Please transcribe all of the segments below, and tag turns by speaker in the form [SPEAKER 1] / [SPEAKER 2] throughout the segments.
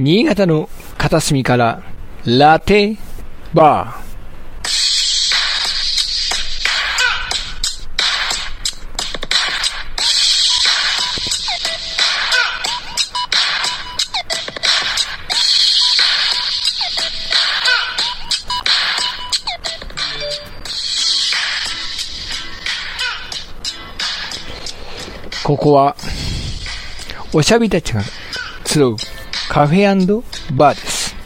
[SPEAKER 1] 新潟の片隅からラテバー。ここは、おしゃべりたちが集うカフェバーです。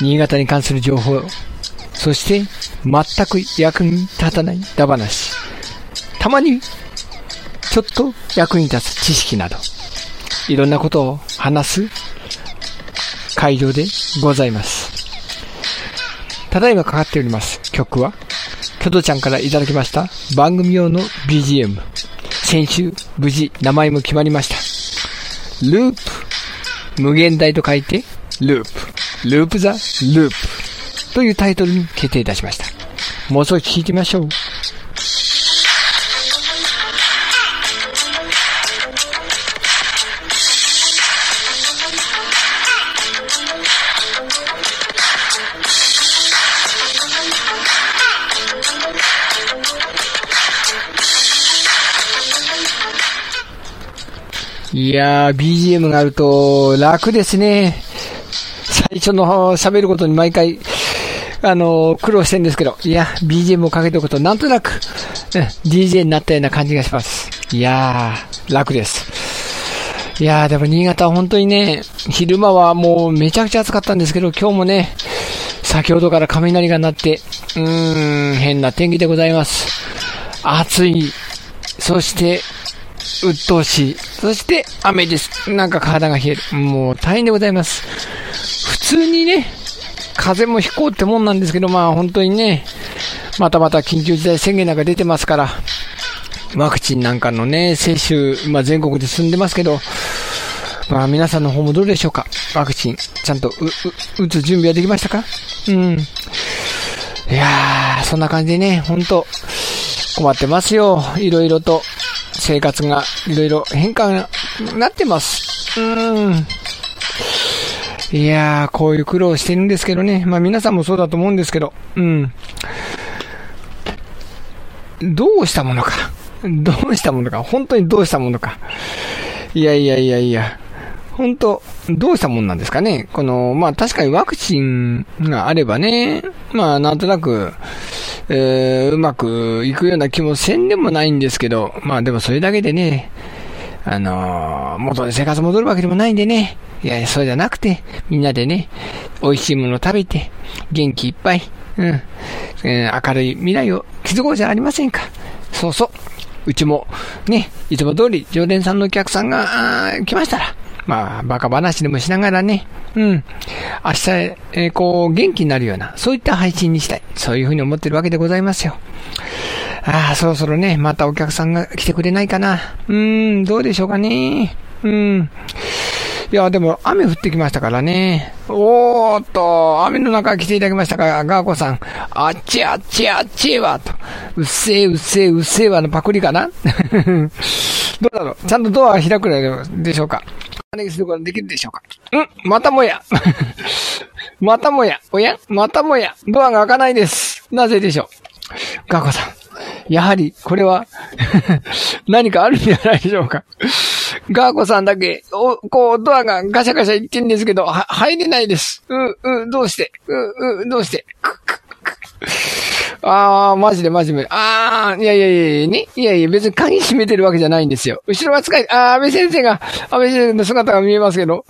[SPEAKER 1] 新潟に関する情報、そして全く役に立たないダ話、たまにちょっと役に立つ知識など、いろんなことを話す会場でございます。ただいまかかっております曲は、キョトちゃんからいただきました番組用の BGM。先週、無事名前も決まりました。ループ。無限大と書いて、ループ。ループザ・ループ。というタイトルに決定いたしました。もう少し聞いてみましょう。いやー、BGM があると楽ですね。最初の喋ることに毎回、あのー、苦労してるんですけど、いや、BGM をかけておくとなんとなく、DJ になったような感じがします。いやー、楽です。いやー、でも新潟は本当にね、昼間はもうめちゃくちゃ暑かったんですけど、今日もね、先ほどから雷が鳴って、うーん、変な天気でございます。暑い。そして、鬱陶しい。そして雨です。なんか体が冷える。もう大変でございます。普通にね、風もひこうってもんなんですけど、まあ本当にね、またまた緊急事態宣言なんか出てますから、ワクチンなんかのね、接種、まあ全国で進んでますけど、まあ皆さんの方もどうでしょうか？ワクチン、ちゃんと、打つ準備はできましたか？うん。いやー、そんな感じでね、ほんと、困ってますよ。いろいろと。生活がいろいろ変化になってます。うん。いやー、こういう苦労してるんですけどね。まあ皆さんもそうだと思うんですけど、うん。どうしたものか。どうしたものか。本当にどうしたものか。いやいやいやいや。本当、どうしたもんなんですかね。この、まあ確かにワクチンがあればね、まあなんとなく、えー、うまくいくような気もせんでもないんですけど、まあでもそれだけでね、あのー、元で生活戻るわけでもないんでね、いや、そうじゃなくて、みんなでね、美味しいもの食べて、元気いっぱい、うん、えー、明るい未来を築こうじゃありませんか。そうそう。うちも、ね、いつも通り常連さんのお客さんが、来ましたら、まあ、バカ話でもしながらね、うん。明日、えー、こう、元気になるような、そういった配信にしたい。そういうふうに思ってるわけでございますよ。ああ、そろそろね、またお客さんが来てくれないかな。うーん、どうでしょうかね。うん。いや、でも雨降ってきましたからね。おーっと、雨の中来ていただきましたか、ガーコさん。あっちあっちあっちわ、と。うっせえうっせえうっせえわのパクリかな どうだろうちゃんとドア開くでしょうか金にすることができるでしょうか？んまたもや。またもや。おや？またもや。ドアが開かないです。なぜでしょう？ガコさん。やはり、これは 何かあるんじゃないでしょうか？ガーコさんだけ、お、こう、ドアがガシャガシャ言ってんですけど、は、入れないです。う、う、どうして、う、う、どうして？く、く、ああ、マジでマジで。ああ、いやいやいやいやね。いやいや、別に鍵閉めてるわけじゃないんですよ。後ろは使い、ああ、安倍先生が、安倍先生の姿が見えますけど、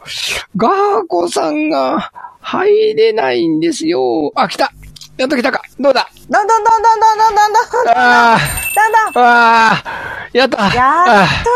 [SPEAKER 1] ガーコさんが入れないんですよ。あ、来たやっと来たかどうだ？
[SPEAKER 2] どんどんどんどんどんどんどんどん。
[SPEAKER 1] ああ。
[SPEAKER 2] どんど
[SPEAKER 1] ん。ああ。やった。やっと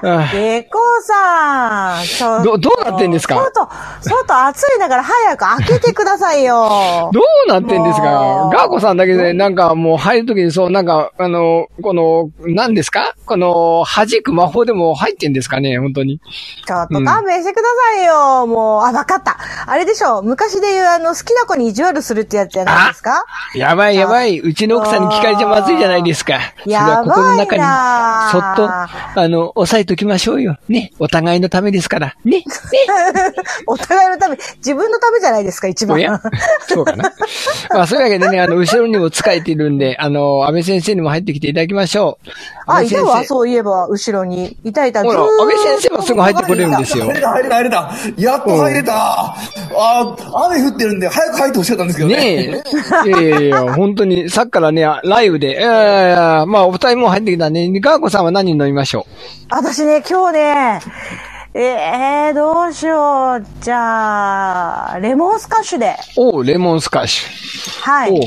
[SPEAKER 2] 開いた。でこさ
[SPEAKER 1] ん。ど、どうなってんですか
[SPEAKER 2] 外、外暑いんだから早く開けてくださいよ。
[SPEAKER 1] どうなってんですかガーコさんだけで、なんかもう入るときにそう、なんか、あの、この、何ですかこの、弾く魔法でも入ってんですかね本当に。
[SPEAKER 2] ちょっと勘弁してくださいよ。うん、もう、あ、わかった。あれでしょ昔で言う、あの、好きな子に意地悪するってやつじゃないですか
[SPEAKER 1] やばいやばい。うちの奥さんに聞かれちゃまずいじゃないですか。それは心の中に、そっと、あの、押さえときましょうよ。ね。お互いのためですから。ね。ね。
[SPEAKER 2] お互いのため、自分のためじゃないですか、一番。
[SPEAKER 1] おや？そうかな。まあ、そういうわけでね、あの、後ろにも使えているんで、あの、安倍先生にも入ってきていただきましょう。
[SPEAKER 2] あ、いたわ、そういえば、後ろに。いたいた、
[SPEAKER 1] ほら、安倍先生はすぐ入ってこれるんですよ
[SPEAKER 3] 入。れた、入れた、入れた。やっと入れた。あ雨降ってるんで、早く入ってほしかったんですけどね。
[SPEAKER 1] ねえ。いやいやいや、本当に、さっきからね、ライブで、えー、まあ、お二人もう入ってきたね。ガーコさんは何飲みましょ
[SPEAKER 2] 私ね、今日ね、えー、どうしよう。じゃあ、レモンスカッシュで。
[SPEAKER 1] うおう、レモンスカッシュ。
[SPEAKER 2] はい。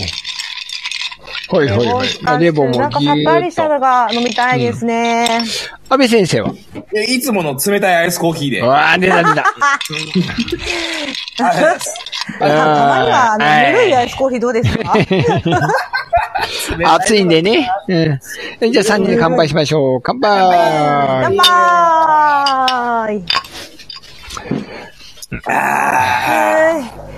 [SPEAKER 1] はいはいはい。まあレモンも
[SPEAKER 2] なんか
[SPEAKER 1] ぎ
[SPEAKER 2] さっぱりしたのが飲みたいですね。
[SPEAKER 1] と。安倍先生は？
[SPEAKER 3] えいつもの冷たいアイスコーヒーで。
[SPEAKER 1] わあ、出た出た。
[SPEAKER 2] たたまには、あぬるいアイスコーヒーどうですか？
[SPEAKER 1] 暑いんでね。うん。じゃあ3人で乾杯しましょう。乾
[SPEAKER 2] 乾
[SPEAKER 1] 杯
[SPEAKER 2] 杯え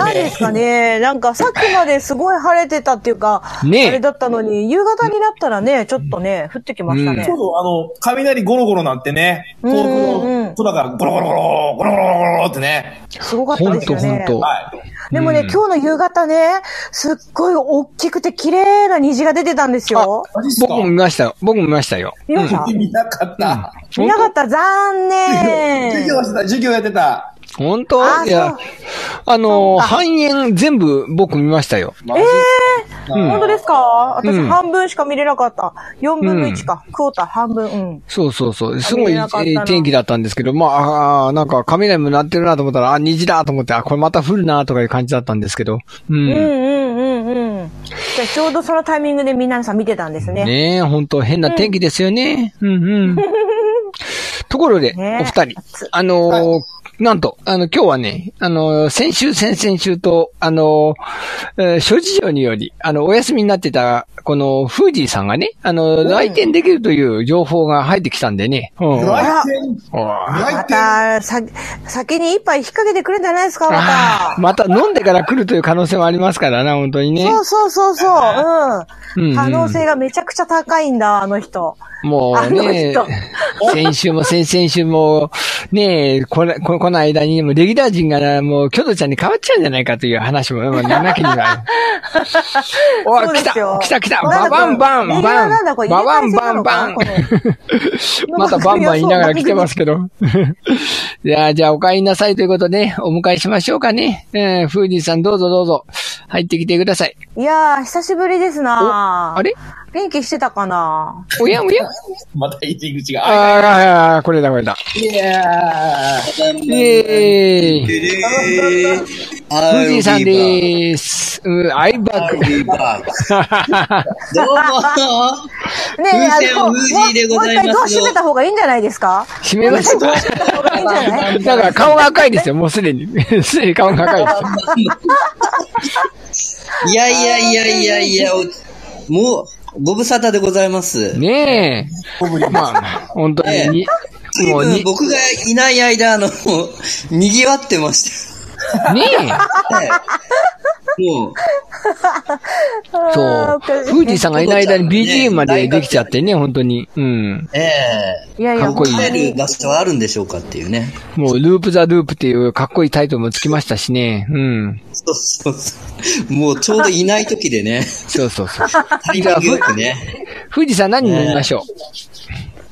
[SPEAKER 2] ー何ですかね。なんかさっきまですごい晴れてたっていうか、
[SPEAKER 1] ねえ
[SPEAKER 2] あれだったのに、夕方になったらね、ちょっとね、降ってきましたね。
[SPEAKER 3] そうそう、あの、雷ゴロゴロなってね、遠くの空がゴロゴロゴロ、ゴロゴロゴロゴロってね。
[SPEAKER 2] すごかったですよね。
[SPEAKER 1] とほんと。
[SPEAKER 3] はい。
[SPEAKER 2] でもね、
[SPEAKER 1] うん
[SPEAKER 2] 今日の夕方ね、すっごい大きくて綺麗な虹が出てたんですよ。
[SPEAKER 1] 僕も見ましたよ。僕も見ましたよ。
[SPEAKER 2] 見ました、
[SPEAKER 3] 見なかった。
[SPEAKER 2] 見なかった残念
[SPEAKER 3] 授業してた、授業やってた。
[SPEAKER 1] 本当？
[SPEAKER 2] あ
[SPEAKER 1] いやあの、半円全部僕見ましたよ。
[SPEAKER 3] マジ？
[SPEAKER 1] うん
[SPEAKER 2] 本当ですか？私
[SPEAKER 1] うん
[SPEAKER 2] 半分しか見れなかった。4分の1か。クォーター半分。うん。
[SPEAKER 1] そうそうそう。すごい天気だったんですけど、まあ、あーなんか雷も鳴ってるなと思ったら、あ、虹だと思って、あ、これまた降るなとかいう感じだったんですけど。う。
[SPEAKER 2] うんんうんうんうん。じゃあちょうどそのタイミングで皆さん見てたんですね。
[SPEAKER 1] ねえ、本当変な天気ですよね。うんうん。ところで、
[SPEAKER 2] ね
[SPEAKER 1] お二人、あのーなんと、あの、今日はね、あのー先週、先々週と、あのーえー諸事情により、あの、お休みになってた、この、フージーさんがね、あの、来店できるという情報が入ってきたんでね。うん。
[SPEAKER 3] 来店来店
[SPEAKER 2] た、さ、先に一杯引っ掛けてくれんじゃないですか、また。
[SPEAKER 1] また飲んでから来るという可能性もありますからな、本当にね。
[SPEAKER 2] そうそうそうそう。
[SPEAKER 1] うんうん
[SPEAKER 2] うん。可能性がめちゃくちゃ高いんだ、あの人。
[SPEAKER 1] もうね
[SPEAKER 2] あの、
[SPEAKER 1] 先週も先々週も、ねこれ、ここの間にもレギュラー陣がなもう、キョドちゃんに変わっちゃうんじゃないかという話も、まあ、なきには。お来た来た来た。ババンバンバン。ババンバンバン。またバンバン言いながら来てますけど。いや、じゃあお帰りなさいということで、お迎えしましょうかね。えー、フーディーさんどうぞどうぞ、入ってきてください。
[SPEAKER 2] いやー、久しぶりですな
[SPEAKER 1] あれ？
[SPEAKER 2] 元気してたかな？
[SPEAKER 1] おやおや
[SPEAKER 3] また入り口が。
[SPEAKER 1] ああ、これだこれだ。
[SPEAKER 3] いや
[SPEAKER 1] イェーイ。
[SPEAKER 4] えー、
[SPEAKER 1] フジさんでーす。うん、アイバック。
[SPEAKER 4] どうも
[SPEAKER 2] ねえ、あの、もう一回ドア閉めた方がいいんじゃないですか？
[SPEAKER 1] 閉めました。だから顔が赤いですよ、もうすでに。すでに顔が赤いですよ。
[SPEAKER 4] いやいやいやいやいや、お もう、ご無沙汰でございます。
[SPEAKER 1] ねえ。まあ、本当にもう
[SPEAKER 4] 僕がいない間、あの、賑わってました。
[SPEAKER 1] ね
[SPEAKER 4] はい もう、
[SPEAKER 1] え。そう。フージーさんがいない間に BGM までできちゃってね、本当に。うん。
[SPEAKER 4] え
[SPEAKER 2] いやいや、
[SPEAKER 1] かっこいい
[SPEAKER 4] る。場所はあるんでしょうかっていうね。
[SPEAKER 1] もう、ループザループっていうかっこいいタイトルもつきましたしね。うん。
[SPEAKER 4] そうそうそう。もうちょうどいない時でね、
[SPEAKER 1] そうそうそう。
[SPEAKER 4] タイミングよくね。
[SPEAKER 1] フージーさん何飲みましょう？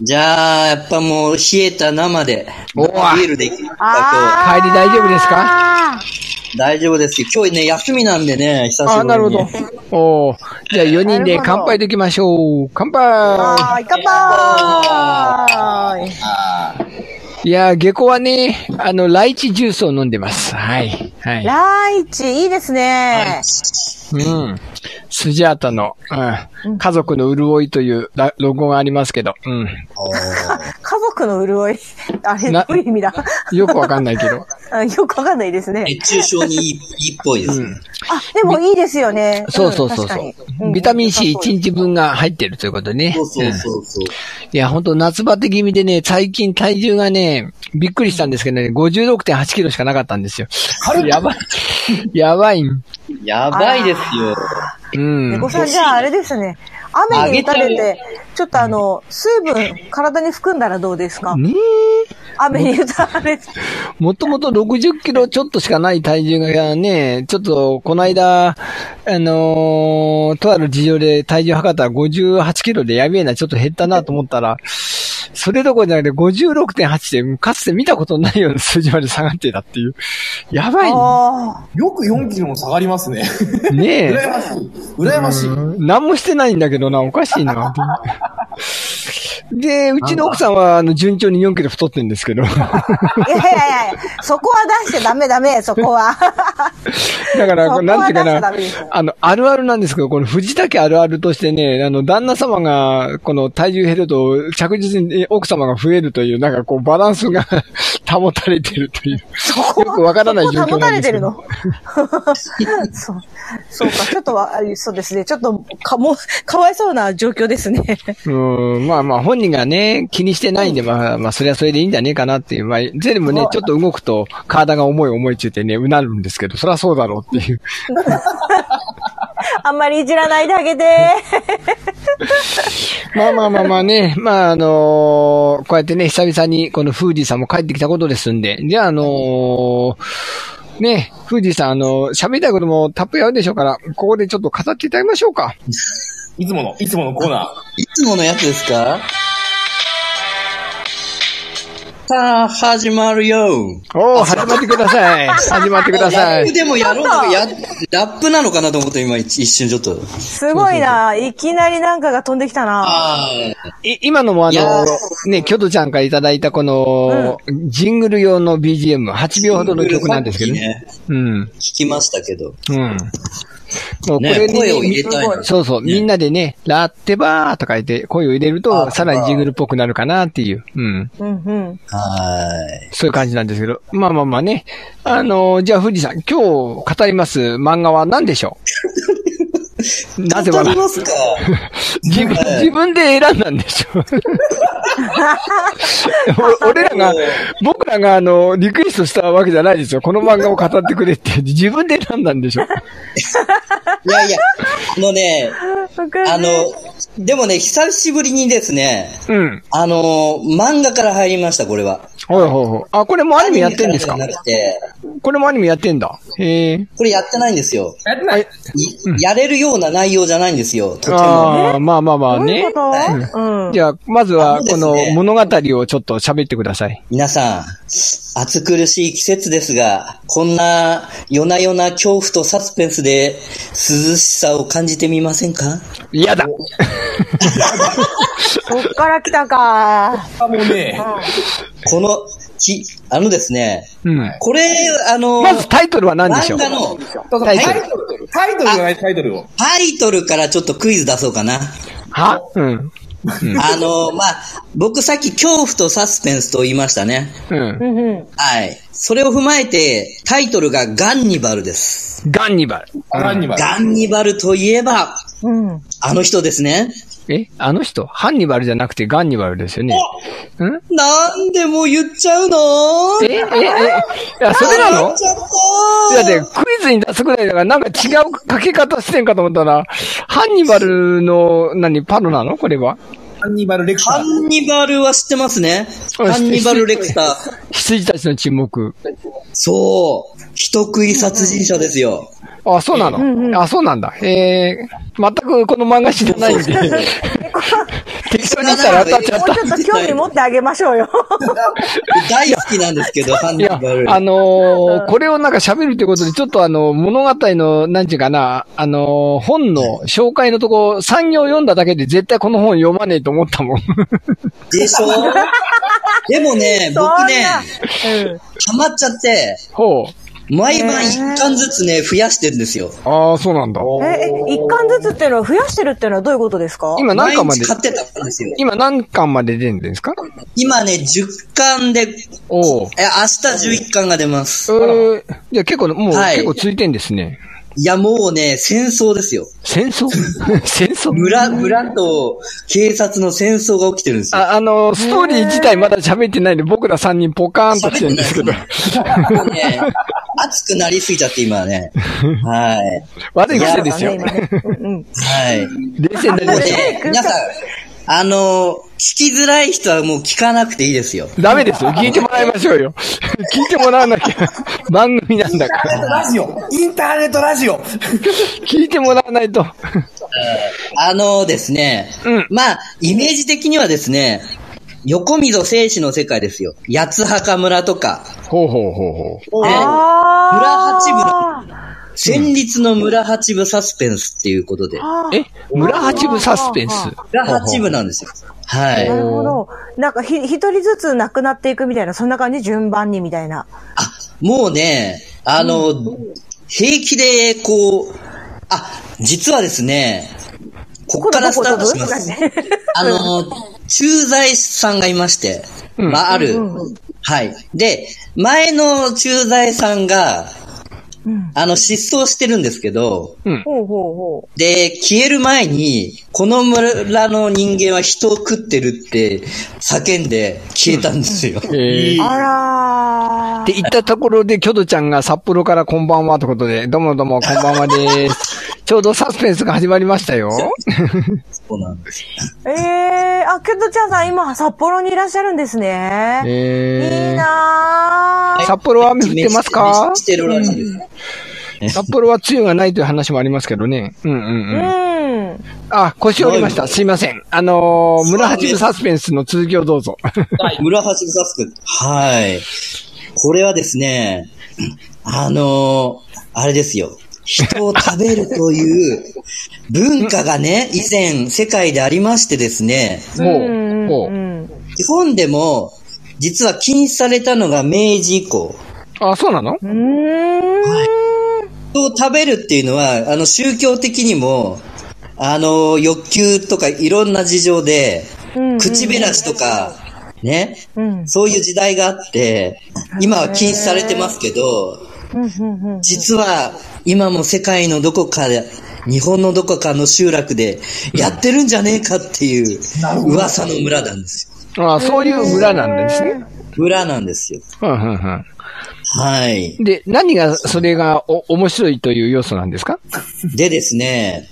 [SPEAKER 4] じゃあ、やっぱもう冷えた生で、ビールでいきま
[SPEAKER 1] 帰り大丈夫ですか？
[SPEAKER 4] 大丈夫ですよ。今日ね、休みなんでね、久しぶりに。
[SPEAKER 1] あ、なるほど。おーじゃあ4人で乾杯できましょう。乾杯
[SPEAKER 2] い、乾杯
[SPEAKER 1] いやー、下校はね、あの、ライチジュースを飲んでます。はい。はい。
[SPEAKER 2] ライチ、いいですね。
[SPEAKER 1] うん。スジャータの、うん、家族の潤いというラロゴがありますけど、うん。
[SPEAKER 2] 家族の潤い。あれ、ど
[SPEAKER 1] な
[SPEAKER 2] ういう意味だ？
[SPEAKER 1] よくわかんないけど。
[SPEAKER 2] あよくわかんないですね。
[SPEAKER 4] 熱中症にいいいいっぽいですね。
[SPEAKER 2] あ、でもいいですよね。
[SPEAKER 1] そうそうそうそう。ビタミン C1 日分が入ってるということでね。
[SPEAKER 4] そうそうそう。
[SPEAKER 1] いや、本当夏バテ気味でね、最近体重がね、びっくりしたんですけどね、56.8キロしかなかったんですよ。やばい。やばい。
[SPEAKER 4] やばいですよ。
[SPEAKER 1] うん。
[SPEAKER 2] 猫さんじゃああれですね。雨に打たれて、ちょっとあの、水分体に含んだらどうですか？
[SPEAKER 1] ね
[SPEAKER 2] 雨に打たれて。
[SPEAKER 1] え。もともと60キロちょっとしかない体重がね、ちょっと、この間、あのーとある事情で体重測ったら58キロでやべえな、ちょっと減ったなと思ったら、それどころじゃなくて56.8で、かつて見たことないような数字まで下がってたっていう。やばい。
[SPEAKER 2] あ
[SPEAKER 3] よく4キロも下がりますね。
[SPEAKER 1] ねえ。
[SPEAKER 3] 羨ましい。羨ましい。
[SPEAKER 1] うん何もしてないんだけどな、おかしいな。で、うちの奥さんは、あの、順調に4キロ太ってんですけど。
[SPEAKER 2] いやいやいやそこは出しちゃダメダメ、そこは。
[SPEAKER 1] ら、
[SPEAKER 2] そこは
[SPEAKER 1] なんていうかなあの、あるあるなんですけど、この藤竹あるあるとしてね、あの、旦那様が、この体重減ると、着実に奥様が増えるという、なんかこう、バランスが 保たれてるという、よくわからない状況なんですけど。
[SPEAKER 2] れてるの？そう。そうか、ちょっとは、あそうですね。ちょっと、か、もう、かわいそうな状況ですね。
[SPEAKER 1] うん、まあまあ本人がね、気にしてないんで、まあまあそれはそれでいいんじゃねえかなっていう。まあ、ゼルもね、ちょっと動くと体が重い重いって言ってね、うなるんですけど、そりゃそうだろうっていう。
[SPEAKER 2] あんまりいじらないであげて。
[SPEAKER 1] まあまあまあまあね、まああのーこうやってね、久々にこのフーディさんも帰ってきたことですんで、じゃああのーね、フーディさん、あの喋りたいこともたっぷりあるでしょうから、ここでちょっと語っていただきましょうか。
[SPEAKER 3] いつもの、いつものコーナー。
[SPEAKER 4] いつものやつですか？さあ、始まるよ。
[SPEAKER 1] おー、始まってください。始まってください
[SPEAKER 4] ラップ。でもやろうとか、や、ラップなのかなと思って今一瞬ちょっと。
[SPEAKER 2] すごいな。いきなりなんかが飛んできたな。
[SPEAKER 4] あ
[SPEAKER 1] い今のもあ
[SPEAKER 4] いや
[SPEAKER 1] の、ね、キョトちゃんからいただいたこの、ジングル用の BGM、8秒ほどの曲なんですけどね。
[SPEAKER 4] ね。
[SPEAKER 1] うん。
[SPEAKER 4] 聞きましたけど。
[SPEAKER 1] うん。もうこ
[SPEAKER 4] ね
[SPEAKER 1] れに、
[SPEAKER 4] 声を入れたいの
[SPEAKER 1] そうそう、みんなでね、ラッテバーとか言って声を入れると、さらにジングルっぽくなるかなっていう。うん。
[SPEAKER 2] うんうん。
[SPEAKER 4] は
[SPEAKER 1] そういう感じなんですけど。まあまあまあね。あの、じゃあ、富士さん、今日語ります漫画は何でしょう？
[SPEAKER 4] い。
[SPEAKER 1] なぜ
[SPEAKER 4] わか
[SPEAKER 1] 笑う
[SPEAKER 4] りますか
[SPEAKER 1] 自分、
[SPEAKER 4] はい
[SPEAKER 1] 自分で選んだんでしょ お俺らが、僕らがあの、リクエストしたわけじゃないですよ。この漫画を語ってくれって。自分で選んだんでしょ
[SPEAKER 4] いやいや、あのね、あの、でもね、久しぶりにですね、
[SPEAKER 1] うん。
[SPEAKER 4] あの、漫画から入りました、これは。
[SPEAKER 1] ほいほいほい。あ、これもアニメやってんですか？これもアニメやってんだ。へえ。
[SPEAKER 4] これやってないんですよ。
[SPEAKER 3] やってない。
[SPEAKER 4] いやれるような内容じゃないんですよ、とても。
[SPEAKER 1] ああ、まあまあまあね。じゃあ、まずは、こ
[SPEAKER 4] ね
[SPEAKER 1] の物語をちょっと喋ってください。
[SPEAKER 4] 皆さん、暑苦しい季節ですが、こんな夜な夜な恐怖とサスペンスで涼しさを感じてみませんか？
[SPEAKER 1] 嫌だ
[SPEAKER 2] そっから来たか。
[SPEAKER 3] あ、もうね、
[SPEAKER 4] この、き、あのですね、
[SPEAKER 1] うん。
[SPEAKER 4] これ、あの、
[SPEAKER 1] まずタイトルは何でしょう？
[SPEAKER 4] 漫画の
[SPEAKER 3] そうそう
[SPEAKER 1] タイトル
[SPEAKER 3] タイトル、タイトルじゃないタイトルを。
[SPEAKER 4] タイトルからちょっとクイズ出そうかな。
[SPEAKER 1] は？うん。
[SPEAKER 4] あの、まあ、僕さっき恐怖とサスペンスと言いましたね。
[SPEAKER 1] うん。
[SPEAKER 4] はい。それを踏まえて、タイトルがガンニバルです。
[SPEAKER 1] ガンニバル。
[SPEAKER 3] ランニバル。
[SPEAKER 4] ガンニバルといえば、
[SPEAKER 2] うん。
[SPEAKER 4] あの人ですね。
[SPEAKER 1] えあの人ハンニバルじゃなくてガンニバルですよね。ん？
[SPEAKER 4] なんでも言っちゃうの？
[SPEAKER 1] えええいや、それなの？
[SPEAKER 4] 言っちゃった？
[SPEAKER 1] いや、で、クイズに出すぐらいだから、なんか違う書き方してんかと思ったら、ハンニバルの、何、パロなの？これは？
[SPEAKER 3] ランニバルレクタ
[SPEAKER 4] ハ
[SPEAKER 3] ー。
[SPEAKER 4] ンニバルは知ってますね。
[SPEAKER 1] うん
[SPEAKER 4] ハンニバル・レクター。
[SPEAKER 1] 羊たちの沈黙。
[SPEAKER 4] そう。人食い殺人者ですよ。
[SPEAKER 1] あ、そうなの、あ、そうなんだ。えー、全くこの漫画知らないんで。適当に言ったら当たっちゃっ
[SPEAKER 2] もうちょっと興味持ってあげましょうよ。
[SPEAKER 4] 大好きなんですけど、ハンニバル。
[SPEAKER 1] あのーこれをなんか喋るってことで、ちょっとあの、物語の、なんていうかな、あのー本の紹介のとこ、3行読んだだけで絶対この本読まねえと思ったもん。
[SPEAKER 4] でしょ？でもね、僕ね、
[SPEAKER 2] うん。
[SPEAKER 4] ハマっちゃって、
[SPEAKER 1] ほう。
[SPEAKER 4] 毎晩一巻ずつね、増やしてるんですよ。
[SPEAKER 1] ああ、そうなんだ。
[SPEAKER 2] え、え一巻ずつっていうのは増やしてるっていうのはどういうことですか？
[SPEAKER 1] 今何
[SPEAKER 4] 毎
[SPEAKER 1] 巻まで？
[SPEAKER 4] 日買ってたんですよ。
[SPEAKER 1] 今何巻まで出るんですか？
[SPEAKER 4] 今ね、10巻で、
[SPEAKER 1] おお。
[SPEAKER 4] え、明日11巻が出ます
[SPEAKER 1] え。ー、じゃあ結構、もう
[SPEAKER 4] はい
[SPEAKER 1] 結構ついてんですね。
[SPEAKER 4] いや、もうね、戦争ですよ。
[SPEAKER 1] 戦争？戦争？
[SPEAKER 4] 村、村と警察の戦争が起きてるんですよ。
[SPEAKER 1] あ、あの、ストーリー自体まだ喋ってないんで、僕ら3人ポカーンとしてるんですけど。
[SPEAKER 4] ね、熱くなりすぎちゃって今ね。はい。
[SPEAKER 1] 悪い癖ですよ。
[SPEAKER 2] ねうんうん
[SPEAKER 4] はい。
[SPEAKER 1] 冷静になりまし
[SPEAKER 4] ね、皆さん、あの、聞きづらい人はもう聞かなくていいですよ。
[SPEAKER 1] た。ダメですよ。聞いてもらいましょうよ。聞いてもらわなきゃ。番組なんだから。
[SPEAKER 3] ラジオインターネットラジオ
[SPEAKER 1] 聞いてもらわないと。
[SPEAKER 4] あのですね、
[SPEAKER 1] うん
[SPEAKER 4] まあ、イメージ的にはですね、横溝正史の世界ですよ。八墓村とか、
[SPEAKER 1] ほうほうほうほう。
[SPEAKER 4] ね、
[SPEAKER 2] あー
[SPEAKER 4] 村八部の、戦慄の村八部サスペンスっていうことで、
[SPEAKER 1] え村八部サスペンス？
[SPEAKER 4] 村八部なんですよ。はい。
[SPEAKER 2] なるほど。なんかひ、一人ずつ亡くなっていくみたいな、そんな感じ？順番にみたいな。
[SPEAKER 4] あ、もうね、あの、平気で、こう、あ、実はですね、ここからスタートします。あの、駐在さんがいまして、
[SPEAKER 1] うん
[SPEAKER 4] まあ、ある、はい。で、前の駐在さんが、
[SPEAKER 2] うん
[SPEAKER 4] あの、失踪してるんですけど、
[SPEAKER 1] うん。
[SPEAKER 4] で、消える前に、この村の人間は人を食ってるって叫んで消えたんですよ。
[SPEAKER 1] えー
[SPEAKER 2] う。あらー。
[SPEAKER 1] って言ったところで、キョドちゃんが札幌からこんばんはということで、どうもどうもこんばんはです。ちょうどサスペンスが始まりましたよ。
[SPEAKER 4] そうなんです。
[SPEAKER 2] ええー、あ、ケトちゃんさん今札幌にいらっしゃるんですね。いい
[SPEAKER 1] え
[SPEAKER 2] なー。
[SPEAKER 1] ー、札幌は雨降ってますか？
[SPEAKER 4] 飯してるらしいです。
[SPEAKER 1] 札幌は梅雨がないという話もありますけどね。うんうんうん。
[SPEAKER 2] うん。
[SPEAKER 1] あ、腰折りました。すいません。あのー、村八部サスペンスの続きをどうぞ。
[SPEAKER 4] はい、村八部サスク。はい。これはですね、あのーあれですよ。人を食べるという文化がね、以前世界でありましてですね、
[SPEAKER 1] も
[SPEAKER 2] う
[SPEAKER 1] もう。
[SPEAKER 2] うん。
[SPEAKER 4] 日本でも実は禁止されたのが明治以降。
[SPEAKER 1] あ、そうなの？
[SPEAKER 2] うーん。
[SPEAKER 4] 人を食べるっていうのは、あの宗教的にも、あの、欲求とかいろんな事情で、
[SPEAKER 2] うん
[SPEAKER 4] 口減らしとか、ね、
[SPEAKER 2] うん。
[SPEAKER 4] そういう時代があって、今は禁止されてますけど。実は今も世界のどこかで、日本のどこかの集落でやってるんじゃねえかっていう噂の村なんですよ。
[SPEAKER 1] あそういう村なんですね。
[SPEAKER 4] 村なんですよ。はい。
[SPEAKER 1] で、何が、それがお、面白いという要素なんですか？
[SPEAKER 4] でですね、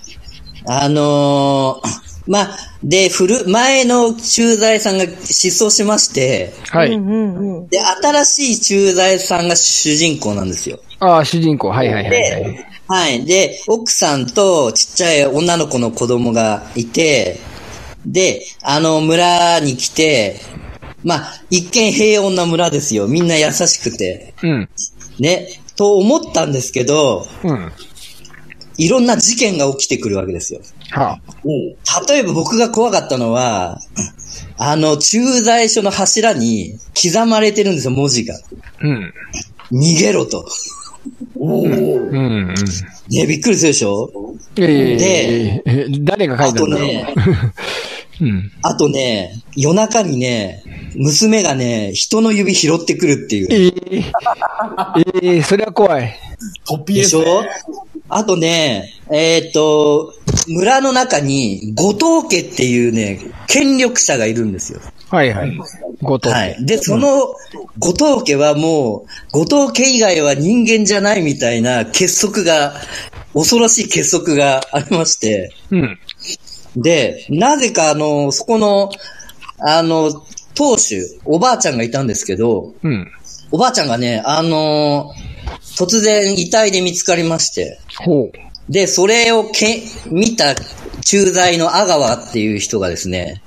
[SPEAKER 4] あのーまあ、で、古、前の駐在さんが失踪しまして、
[SPEAKER 1] はい。
[SPEAKER 4] で、新しい駐在さんが主人公なんですよ。
[SPEAKER 1] ああ、主人公。はいはいはいはい。
[SPEAKER 4] で、はい。で、奥さんとちっちゃい女の子の子供がいて、で、あの村に来て、まあ、一見平穏な村ですよ。みんな優しくて。
[SPEAKER 1] うん。
[SPEAKER 4] ね。と思ったんですけど、
[SPEAKER 1] うん。
[SPEAKER 4] いろんな事件が起きてくるわけですよ。
[SPEAKER 1] は
[SPEAKER 4] 例えば僕が怖かったのは、あの、駐在所の柱に刻まれてるんですよ、文字が。
[SPEAKER 1] あ。うん。
[SPEAKER 4] 逃げろと。
[SPEAKER 1] うん。うん。
[SPEAKER 4] ね、びっくりするでしょ？
[SPEAKER 1] えええ誰が書いたんだろう。
[SPEAKER 4] あ
[SPEAKER 1] うん。
[SPEAKER 4] あとね、夜中にね、娘がね、人の指拾ってくるっていう。
[SPEAKER 1] ええええそれは怖い。
[SPEAKER 3] トッピー
[SPEAKER 4] でしょ？あとね、えーっと、村の中に、後藤家っていうね、権力者がいるんですよ。
[SPEAKER 1] はいはい。後藤。
[SPEAKER 4] はい。で、その、後藤家はもう、後藤家以外は人間じゃないみたいな結束が、恐ろしい結束がありまして、
[SPEAKER 1] うん。
[SPEAKER 4] で、なぜかあの、そこの、あの、当主、おばあちゃんがいたんですけど、
[SPEAKER 1] うん。
[SPEAKER 4] おばあちゃんがね、あの突然遺体で見つかりまして、
[SPEAKER 1] ほう。
[SPEAKER 4] で、それをけ、見た駐在の阿川っていう人がですね、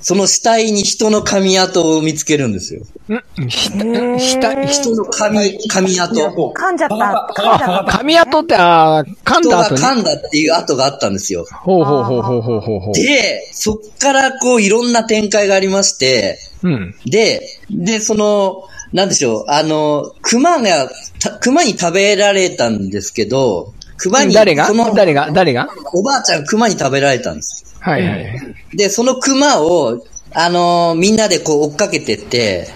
[SPEAKER 4] その死体に人の髪跡を見つけるんですよ。
[SPEAKER 1] ん下、
[SPEAKER 2] ー
[SPEAKER 1] 下、
[SPEAKER 4] 人の髪、髪跡。
[SPEAKER 2] 噛んじゃった。噛んじゃ
[SPEAKER 1] あ、
[SPEAKER 2] った。
[SPEAKER 1] 髪跡って、あー噛ん
[SPEAKER 4] 人が
[SPEAKER 1] だ後に。
[SPEAKER 4] 噛んだっていう跡があったんですよ。
[SPEAKER 1] ほうほうほうほうほうほうほう。
[SPEAKER 4] で、そっからこういろんな展開がありまして、
[SPEAKER 1] うん。
[SPEAKER 4] で、で、その、なんでしょう、あの、熊が、た熊に食べられたんですけど、熊に、
[SPEAKER 1] 誰が？
[SPEAKER 4] その、
[SPEAKER 1] 誰が？誰が？
[SPEAKER 4] おばあちゃん熊に食べられたんです。
[SPEAKER 1] はいはい。
[SPEAKER 4] で、その熊を、あの、みんなでこう追っかけてって、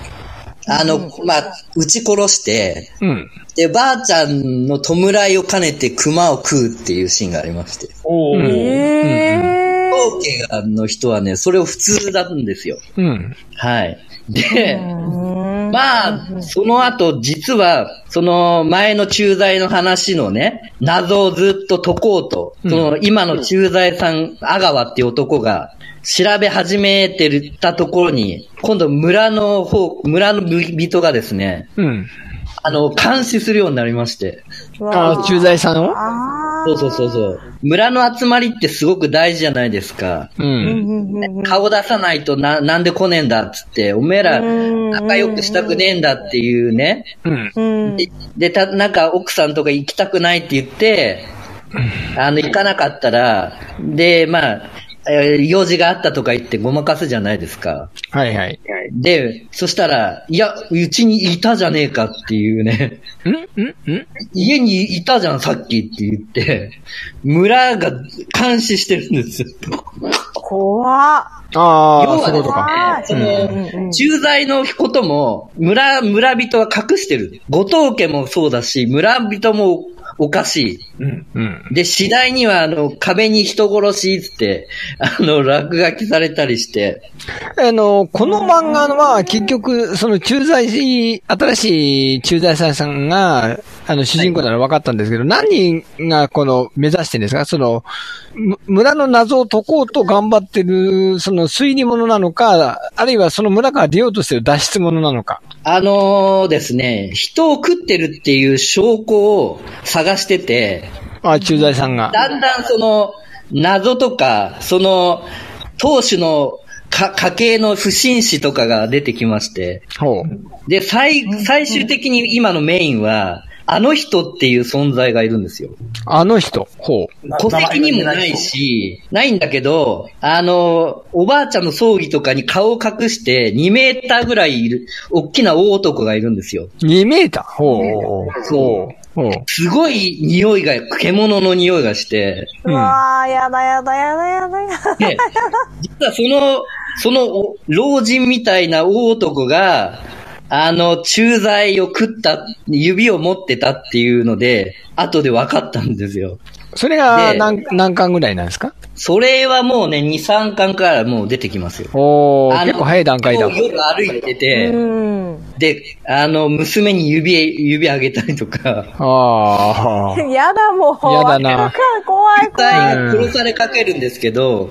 [SPEAKER 4] あの、まあ、撃ち殺して、
[SPEAKER 1] うん。
[SPEAKER 4] で、ばあちゃんの弔いを兼ねて熊を食うっていうシーンがありまして。
[SPEAKER 3] お
[SPEAKER 1] うん
[SPEAKER 3] ー。
[SPEAKER 2] え
[SPEAKER 4] 当家の人はね、それを普通なんですよ。
[SPEAKER 1] うん。
[SPEAKER 4] はい。で、
[SPEAKER 2] ー。
[SPEAKER 4] まあ、その後、実は、その前の駐在の話のね、謎をずっと解こうと、その今の駐在さん、阿川っていう男が、調べ始めてたところに、今度村の方、村の人がですね、
[SPEAKER 1] うん。
[SPEAKER 4] あの、監視するようになりまして。
[SPEAKER 1] ああ、駐在さんを？
[SPEAKER 2] あ
[SPEAKER 4] そうそうそうそう。村の集まりってすごく大事じゃないですか。
[SPEAKER 1] う。
[SPEAKER 2] ん
[SPEAKER 4] 顔出さないとな、なんで来ねえんだっつって、おめえら仲良くしたくねえんだっていうね。
[SPEAKER 1] うん。
[SPEAKER 2] うん
[SPEAKER 4] で、でた、なんか奥さんとか行きたくないって言って、あの、行かなかったら、で、まあ、えー用事があったとか言ってごまかすじゃないですか。
[SPEAKER 1] はいはい。
[SPEAKER 4] で、そしたら、いや、うちにいたじゃねえかっていうね。
[SPEAKER 1] ん？ん？ん？
[SPEAKER 4] 家にいたじゃん、さっきって言って、村が監視してるんですよ。
[SPEAKER 2] 怖っ。
[SPEAKER 1] あ
[SPEAKER 4] 要
[SPEAKER 1] あ、
[SPEAKER 4] は
[SPEAKER 1] そういうことか。
[SPEAKER 2] はい
[SPEAKER 4] そ
[SPEAKER 2] うんうんうん
[SPEAKER 4] の、駐在のことも、村、村人は隠してる。後藤家もそうだし、村人もおかしい。
[SPEAKER 1] うん。
[SPEAKER 4] で、次第には、あの、壁に人殺しって、あの、落書きされたりして、
[SPEAKER 1] あの、この漫画は結局、その駐在し、新しい駐在さんが、あの、主人公なの分かったんですけど、何人がこの、目指してるんですか？その、む村の謎を解こうと頑張ってる、その推理者なのか、あるいはその村から出ようとしてる脱出者なのか。
[SPEAKER 4] あのですね、人を食ってるっていう証拠を探してて、
[SPEAKER 1] あ駐在さんが。
[SPEAKER 4] だんだんその、謎とか、その、当主のか家系の不審死とかが出てきまして、
[SPEAKER 1] ほう。
[SPEAKER 4] で、最、最終的に今のメインは、あの人っていう存在がいるんですよ。
[SPEAKER 1] あの人？ほう。
[SPEAKER 4] 戸籍にもないし、ないんだけど、あの、おばあちゃんの葬儀とかに顔を隠して2メーターぐらいいる、大きな大男がいるんですよ。
[SPEAKER 1] 2メーター？ほう。
[SPEAKER 4] そう。すごい匂いが、獣の匂いがして、
[SPEAKER 2] うわー、やだやだやだやだやだ。
[SPEAKER 4] で、実はその、そのお老人みたいな大男が、あの、駐在を食った、指を持ってたっていうので、後で分かったんですよ。
[SPEAKER 1] それが
[SPEAKER 4] で
[SPEAKER 1] 何、何巻ぐらいなんですか？
[SPEAKER 4] それはもうね、2、3巻からもう出てきますよ。
[SPEAKER 1] お結構早い段階だ。
[SPEAKER 4] 夜歩いてて、
[SPEAKER 2] うん。
[SPEAKER 4] で、あの、娘に指、指あげたりとか、
[SPEAKER 1] ああ。
[SPEAKER 2] やだもう。
[SPEAKER 1] やだな
[SPEAKER 2] 怖い
[SPEAKER 4] 絶
[SPEAKER 2] 怖い。
[SPEAKER 4] 対殺されかけるんですけど、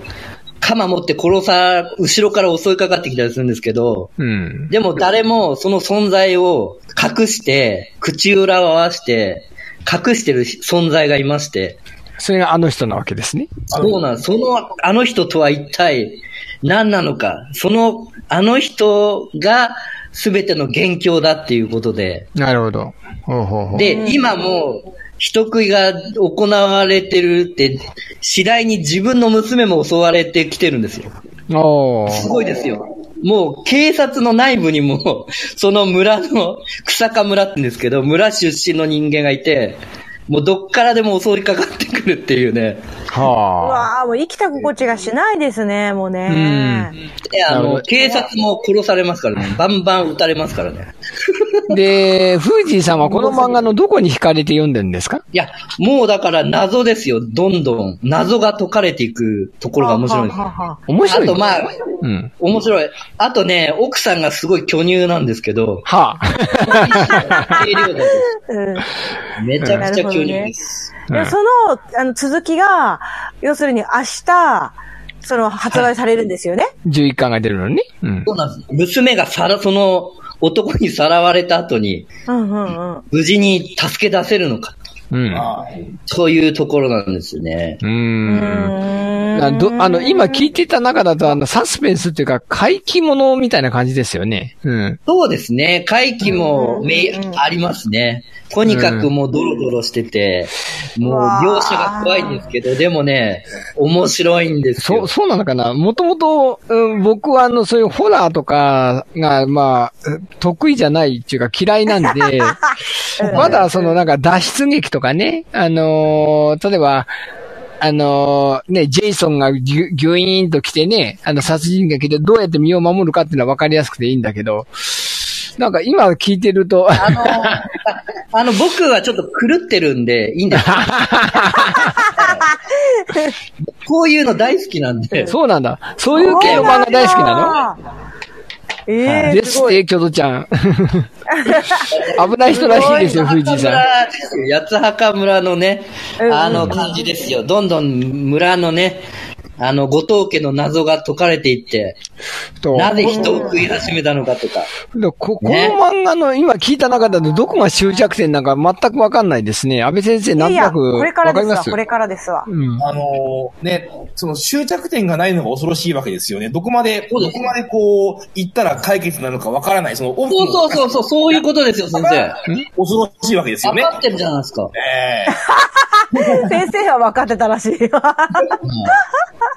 [SPEAKER 4] 鎌持って殺さ、後ろから襲いかかってきたりするんですけど、
[SPEAKER 1] うん。
[SPEAKER 4] でも誰もその存在を隠して、口裏を合わせて、隠してる存在がいまして、
[SPEAKER 1] それがあの人なわけですね。
[SPEAKER 4] そうなんその、あの人とは一体何なのか、その、あの人が全ての元凶だっていうことで、
[SPEAKER 1] なるほど。ほうほうほう。
[SPEAKER 4] で、今も、人食いが行われてるって、次第に自分の娘も襲われてきてるんですよ。すごいですよ。もう、警察の内部にも、その村の、草加村って言うんですけど、村出身の人間がいて、もうどっからでも襲いかかってくるっていうね。
[SPEAKER 2] う
[SPEAKER 1] はあ。
[SPEAKER 2] わーもう生きた心地がしないですね、もうね。
[SPEAKER 4] で、あの、警察も殺されますからね。バンバン撃たれますからね。
[SPEAKER 1] で、フージーさんはこの漫画のどこに惹かれて読んでるんですか？
[SPEAKER 4] いや、もうだから謎ですよ。どんどん。謎が解かれていくところが面白いんです
[SPEAKER 2] はははは
[SPEAKER 1] 面白い。
[SPEAKER 4] あとまあ、
[SPEAKER 1] うん。
[SPEAKER 4] 面白い。あとね、奥さんがすごい巨乳なんですけど、
[SPEAKER 1] はあ。
[SPEAKER 4] 軽量だです
[SPEAKER 2] うん
[SPEAKER 4] めちゃくちゃ巨乳です。
[SPEAKER 2] でその、あの、続きが、要するに明日、その、発売されるんですよね
[SPEAKER 1] ？11巻が出るのにね。うん。
[SPEAKER 4] そうなんです。娘がさら、その男にさらわれた後に、
[SPEAKER 2] うんうんうん。
[SPEAKER 4] 無事に助け出せるのか。
[SPEAKER 1] うん。
[SPEAKER 4] そういうところなんですよね。
[SPEAKER 1] う
[SPEAKER 2] ん
[SPEAKER 1] どあの、今聞いてた中だと、あの、サスペンスっていうか、怪奇物みたいな感じですよね。うん。
[SPEAKER 4] そうですね。怪奇もめ、ありますね。とにかくもうドロドロしてて、もう描写が怖いんですけど、でもね、面白いんです
[SPEAKER 1] そう、
[SPEAKER 4] よ。
[SPEAKER 1] そうなのかな？もともと、うん僕はあの、そういうホラーとかが、まあ、得意じゃないっていうか嫌いなんで、まだそのなんか脱出劇とかね、あのー例えば、あのーね、ジェイソンがギュギュイーンと来てね、あの殺人劇でどうやって身を守るかっていうのは分かりやすくていいんだけど、なんか今聞いてると、
[SPEAKER 4] あの、あの、僕はちょっと狂ってるんで、いいんですよ こういうの大好きなんで。
[SPEAKER 1] そうなんだ。そういう系の漫画大好きなの？
[SPEAKER 2] のええ
[SPEAKER 1] です。って、キョドちゃん。危ない人らしいですよ、藤井さん。
[SPEAKER 4] 八つ墓村のね、
[SPEAKER 2] うん
[SPEAKER 4] あの感じですよ。どんどん村のね、あの、後藤家の謎が解かれていって、
[SPEAKER 1] と
[SPEAKER 4] なぜ人を食い始めたのかとか。
[SPEAKER 1] でここの
[SPEAKER 4] ね
[SPEAKER 1] 漫画の今聞いた中だとどこが終着点なんか全くわかんないですね。安倍先生、なんとなく
[SPEAKER 2] これからですわ、
[SPEAKER 1] わかります？
[SPEAKER 2] これからですわ。
[SPEAKER 1] うん。
[SPEAKER 3] あのね、その終着点がないのが恐ろしいわけですよね。どこまで、どこまでこう、行ったら解決なのかわからない、その、
[SPEAKER 4] そうそうそうそう、そういうことですよ、先生。
[SPEAKER 3] 恐ろしいわけですよね。
[SPEAKER 4] 分かってるじゃないですか。
[SPEAKER 3] え
[SPEAKER 2] 先生は分かってたらしい。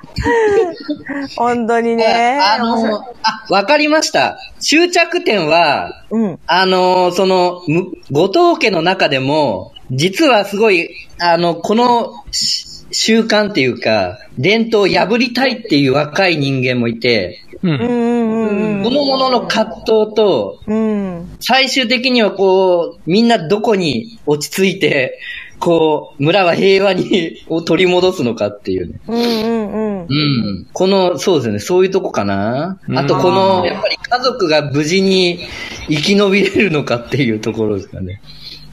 [SPEAKER 2] 本当にね。
[SPEAKER 4] あの、あ、わかりました。終着点は、
[SPEAKER 2] うん。
[SPEAKER 4] あの、その、む後藤家の中でも、実はすごい、あの、このし習慣っていうか、伝統を破りたいっていう若い人間もいて、
[SPEAKER 1] う。
[SPEAKER 2] うん
[SPEAKER 4] このものの葛藤と、
[SPEAKER 2] うん。うん。
[SPEAKER 4] 最終的にはこう、みんなどこに落ち着いて、こう、村は平和にを取り戻すのかっていうね。
[SPEAKER 2] うんうんうん。
[SPEAKER 4] うん。この、そうですね、そういうとこかな。
[SPEAKER 1] うん
[SPEAKER 4] あとこの、やっぱり家族が無事に生き延びれるのかっていうところですかね。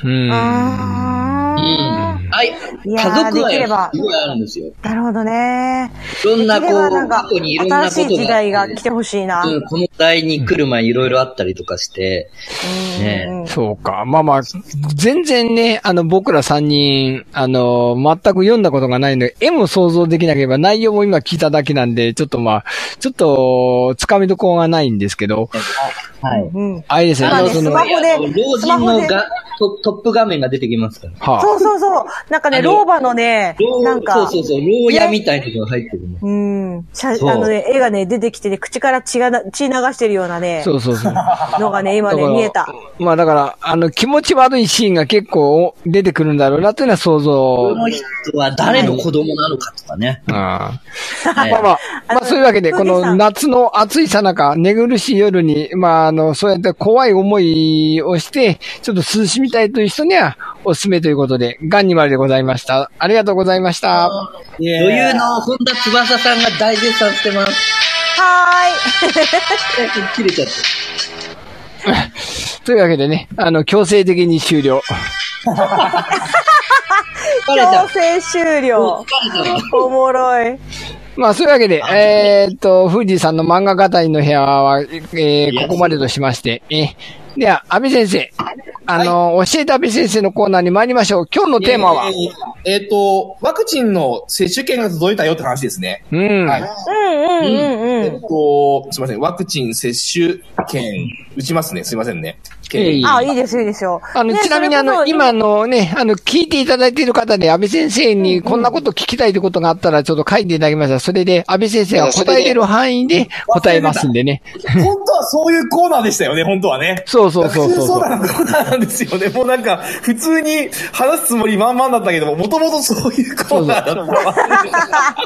[SPEAKER 1] うん。
[SPEAKER 2] あ
[SPEAKER 4] うん。
[SPEAKER 2] ー
[SPEAKER 4] はい。家族愛がすごいあるんですよ。
[SPEAKER 2] なるほどね。
[SPEAKER 4] いろんな、こう、過去にいろんなことが。
[SPEAKER 2] 新しい時代が来てほしいな。
[SPEAKER 4] うん、この時代に来る前にいろいろあったりとかして、ね
[SPEAKER 1] そうか。まあまあ、全然ね、あの、僕ら三人、あの、全く読んだことがないので、絵も想像できなければ内容も今聞いただけなんで、ちょっとまあ、ちょっと、つかみどころがないんですけど、
[SPEAKER 4] はい。
[SPEAKER 2] うん。
[SPEAKER 1] あれですね、
[SPEAKER 2] まあね
[SPEAKER 1] その
[SPEAKER 2] スマホで
[SPEAKER 4] あの老
[SPEAKER 2] スマホで
[SPEAKER 4] 人のがトトップ画面が出てきますから。
[SPEAKER 1] はあ、
[SPEAKER 2] そうそうそう。なんかね、老婆のね、
[SPEAKER 4] 老
[SPEAKER 2] なんか、
[SPEAKER 4] そうそうそう、牢屋みたいなのが入ってるね。
[SPEAKER 2] うん。写
[SPEAKER 4] そう
[SPEAKER 2] あのね、絵がね、出てきてね、口から血がな、血流してるようなね、
[SPEAKER 1] そうそうそう。
[SPEAKER 2] のがね、今ね、見えた。
[SPEAKER 1] まあだから、あの、気持ち悪いシーンが結構出てくるんだろうなというのは想
[SPEAKER 4] こ
[SPEAKER 1] 像。
[SPEAKER 4] の人は誰の子供なのかとかね。
[SPEAKER 1] ああ
[SPEAKER 4] はい
[SPEAKER 1] まあまあ、まあそういうわけで、この夏の暑いさなか、寝苦しい夜に、まああの、そうやって怖い思いをして、ちょっと涼しみたいという人にはおすすめということで、ガンニマルでございました。ありがとうございました。
[SPEAKER 3] え
[SPEAKER 4] 女優の本田翼さんが大絶賛してます。
[SPEAKER 2] はーい。
[SPEAKER 4] 切れちゃって。
[SPEAKER 1] というわけでね、あの、強制的に終了。
[SPEAKER 2] 強。制終了。おもろい。
[SPEAKER 1] まあそういうわけで、えーっと、富士さんの漫画語りの部屋は、えー、ここまでとしまして、えーでは、安倍先生、あの、教えて安倍先生のコーナーに参りましょう。今日のテーマは、
[SPEAKER 3] えっ、と、ワクチンの接種券が届いたよって話ですね。
[SPEAKER 1] うん。
[SPEAKER 3] はい。
[SPEAKER 2] うんうんうん
[SPEAKER 3] えっ
[SPEAKER 2] うん。
[SPEAKER 3] と、すいません。ワクチン接種券、打ちますね。すいませんね。
[SPEAKER 1] ええ
[SPEAKER 2] あ、いいです、いいですよ。
[SPEAKER 1] あの、
[SPEAKER 2] ね
[SPEAKER 1] ちなみにあの、今のね、あの、聞いていただいている方で、安倍先生にこんなこと聞きたいということがあったら、ちょっと書いていただきました。それで、安倍先生が答えれる範囲で答えますんでね。
[SPEAKER 3] 本当はそういうコーナーでしたよね、本当はね。
[SPEAKER 1] そうそうそうそう
[SPEAKER 3] 普通そうだなコーナーなんですよね。もうなんか、普通に話すつもり満々だったけども、もともとそういうコーナーだったわ。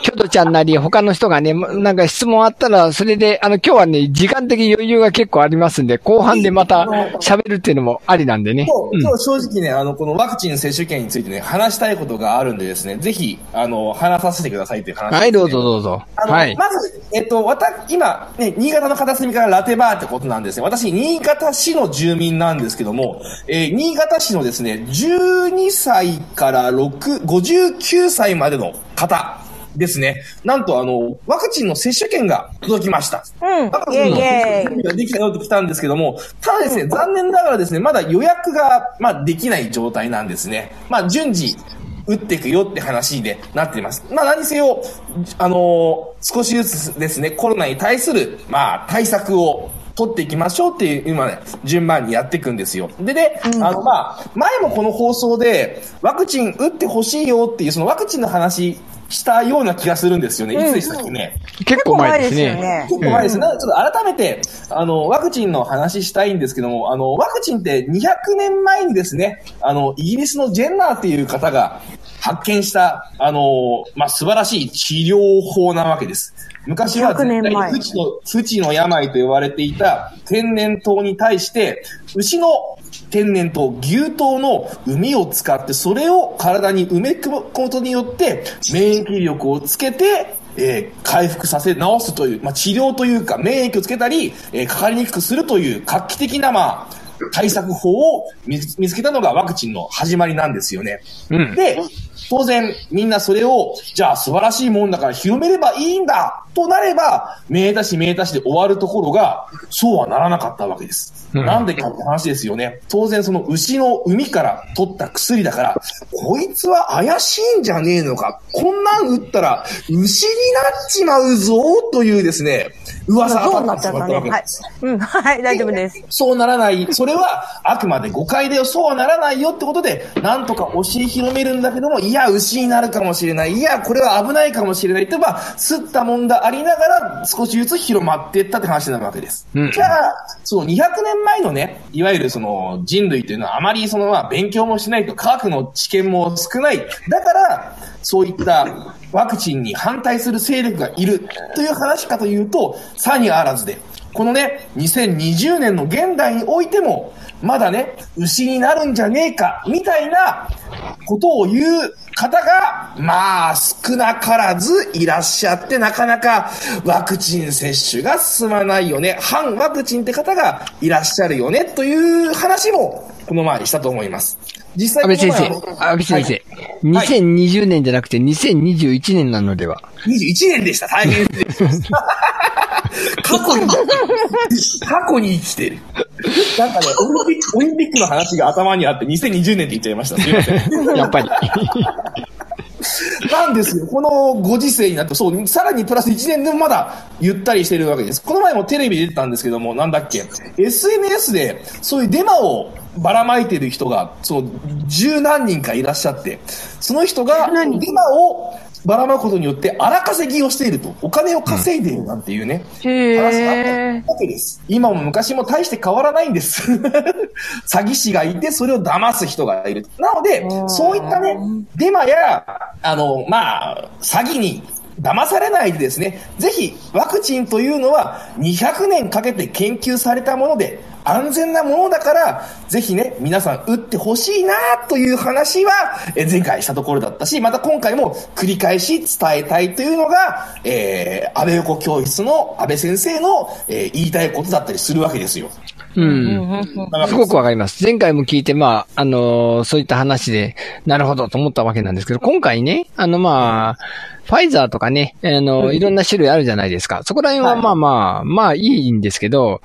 [SPEAKER 1] キョトちゃんなり、他の人がね、なんか質問あったら、それで、あの、今日はね、時間的余裕が結構ありますんで、後半でまた喋るっていうのもありなんでね。
[SPEAKER 3] 今日、正直ね、あの、このワクチン接種券についてね、話したいことがあるんでですね、ぜひ、あの、話させてくださいっていう話ね。
[SPEAKER 1] はい、どうぞどうぞ。
[SPEAKER 3] あの、
[SPEAKER 1] はい。
[SPEAKER 3] まず、えっと、わた、今、ね、新潟の片隅からラテバーってことなんですね。私、新潟市の住民なんですけども、えー新潟市のですね、12歳から6、59歳までの方ですね。なんと、あの、ワクチンの接種券が届きました。
[SPEAKER 2] うん
[SPEAKER 3] ワクチンの接種券ができたよって来たんですけども、ただですね、残念ながらですね、まだ予約が、まあ、できない状態なんですね。まあ、順次、打っていくよって話でなっています。まあ何せよ、あのー少しずつですね、コロナに対する、まあ対策を取っていきましょうっていう、今ね、順番にやっていくんですよ。でね、あのまあ、前もこの放送で、ワクチン打ってほしいよっていう、そのワクチンの話したような気がするんですよね。いつでしたっけね。
[SPEAKER 1] 結構前ですね。
[SPEAKER 2] 結構前ですね。
[SPEAKER 3] ちょっと改めて、あの、ワクチンの話したいんですけども、あの、ワクチンって200年前にですね、あの、イギリスのジェンナーっていう方が発見した、あの、まあ、素晴らしい治療法なわけです。昔は
[SPEAKER 2] 200年
[SPEAKER 3] 絶対不治の、不治の病と言われていた天然痘に対して、牛の天然痘、牛痘の海を使って、それを体に埋め込むことによって、免疫力をつけて、えー回復させ、治すという、まあ、治療というか、免疫をつけたり、えーかかりにくくするという画期的な、まあ、対策法を見つ見つけたのがワクチンの始まりなんですよね。
[SPEAKER 1] うん。
[SPEAKER 3] で、当然、みんなそれを、じゃあ素晴らしいもんだから広めればいいんだとなれば、名だし名だしで終わるところが、そうはならなかったわけです。
[SPEAKER 1] うん
[SPEAKER 3] なんでかって話ですよね。当然その牛の海から取った薬だから、こいつは怪しいんじゃねえのか。こんなん打ったら、牛になっちまうぞというですね、噂が
[SPEAKER 2] そうな
[SPEAKER 3] 立っし
[SPEAKER 2] ってちゃったね。
[SPEAKER 3] まったわけです
[SPEAKER 2] はい。うん、はい、大丈夫です。
[SPEAKER 3] そうならない。それは、あくまで誤解だよ。そうはならないよってことで、なんとか教え広めるんだけども、いや、牛になるかもしれない。いや、これは危ないかもしれないって、まあ、すったもんだありながら、少しずつ広まっていったって話になるわけです。
[SPEAKER 1] うん
[SPEAKER 3] じゃあ、その200年前のね、いわゆるその人類というのはあまりそのまあ勉強もしないと科学の知見も少ない。だから、そういったワクチンに反対する勢力がいるという話かというと、さにあらずで、このね、2020年の現代においても、まだね、牛になるんじゃねえか、みたいなことを言う方が、まあ、少なからずいらっしゃって、なかなかワクチン接種が進まないよね、反ワクチンって方がいらっしゃるよね、という話も、この前にしたと思います。実際
[SPEAKER 1] 安倍先生、安倍先生、
[SPEAKER 3] はい
[SPEAKER 1] 2020年じゃなくて2021年なのでは。
[SPEAKER 3] 21年でした。大変です。過去に、過去に生きてる。なんかね、オリンピック、オリンピックの話が頭にあって2020年って言っちゃいました。すいません。
[SPEAKER 1] やっぱり。
[SPEAKER 3] なんですよ。このご時世になって、そう、さらにプラス1年でもまだゆったりしてるわけです。この前もテレビで出てたんですけども、なんだっけ、SNS でそういうデマをばらまいてる人が、そう、十何人かいらっしゃって、その人がデマをばらまくことによって荒稼ぎをしていると、お金を稼いでいるなんていうね、
[SPEAKER 2] へ
[SPEAKER 3] 話があっ
[SPEAKER 2] え。
[SPEAKER 3] たわけです。今も昔も大して変わらないんです。詐欺師がいて、それを騙す人がいる。なので、そういったね、デマや、あの、まあ、詐欺に騙されないでですね、ぜひ、ワクチンというのは200年かけて研究されたもので、安全なものだから、ぜひね、皆さん打ってほしいなという話は、え前回したところだったし、また今回も繰り返し伝えたいというのが、えー、安倍横教室の安倍先生の、えー言いたいことだったりするわけですよ。
[SPEAKER 1] うん。すごくわかります。前回も聞いて、まあ、あのそういった話で、なるほどと思ったわけなんですけど、今回ね、あの、まあ、ファイザーとかね、あの、いろんな種類あるじゃないですか。そこら辺は
[SPEAKER 3] はい
[SPEAKER 1] まあまあ、まあいいんですけど、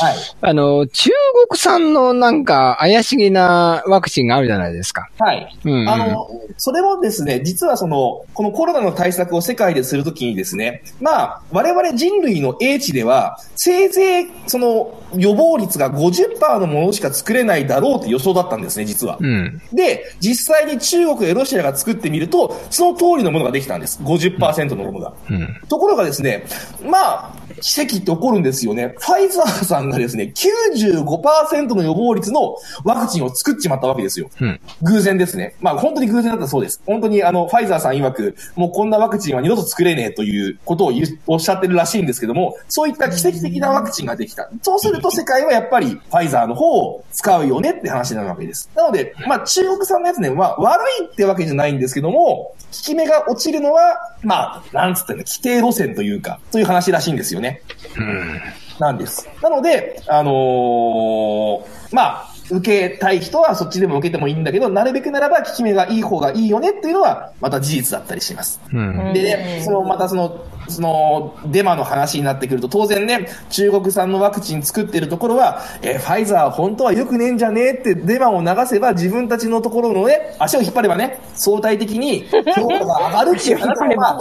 [SPEAKER 3] はい。
[SPEAKER 1] あの、中国産のなんか怪しげなワクチンがあるじゃないですか。
[SPEAKER 3] はい。
[SPEAKER 1] うん
[SPEAKER 3] あの、それもですね、実はその、このコロナの対策を世界でするときにですね、まあ、我々人類の英知では、せいぜい、その、予防率が50%のものしか作れないだろうって予想だったんですね、実は。
[SPEAKER 1] うん。
[SPEAKER 3] で、実際に中国やロシアが作ってみると、その通りのものができたんです。50%のものが。
[SPEAKER 1] うん。
[SPEAKER 3] ところがですね、まあ、奇跡って起こるんですよね。ファイザーさんがですね、95%の予防率のワクチンを作っちまったわけですよ。
[SPEAKER 1] うん。
[SPEAKER 3] 偶然ですね。まあ本当に偶然だったそうです。本当にあの、ファイザーさん曰く、もうこんなワクチンは二度と作れねえということをおっしゃってるらしいんですけども、そういった奇跡的なワクチンができた。そうすると世界はやっぱりファイザーの方を使うよねって話になるわけです。なので、まあ中国産のやつね、まあ悪いってわけじゃないんですけども、効き目が落ちるのは、まあ、なんつってんの、規定路線というか、という話らしいんですよね。
[SPEAKER 1] うん。
[SPEAKER 3] なんです。なので、あのーまあ、受けたい人はそっちでも受けてもいいんだけど、なるべくならば効き目がいい方がいいよねっていうのは、また事実だったりします。
[SPEAKER 1] うん。
[SPEAKER 3] でね、その、またその、その、デマの話になってくると、当然ね、中国産のワクチン作ってるところは、えーファイザー本当は良くねえんじゃねえってデマを流せば、自分たちのところのね、足を引っ張ればね、相対的に評価が上がるっていう話も、あ、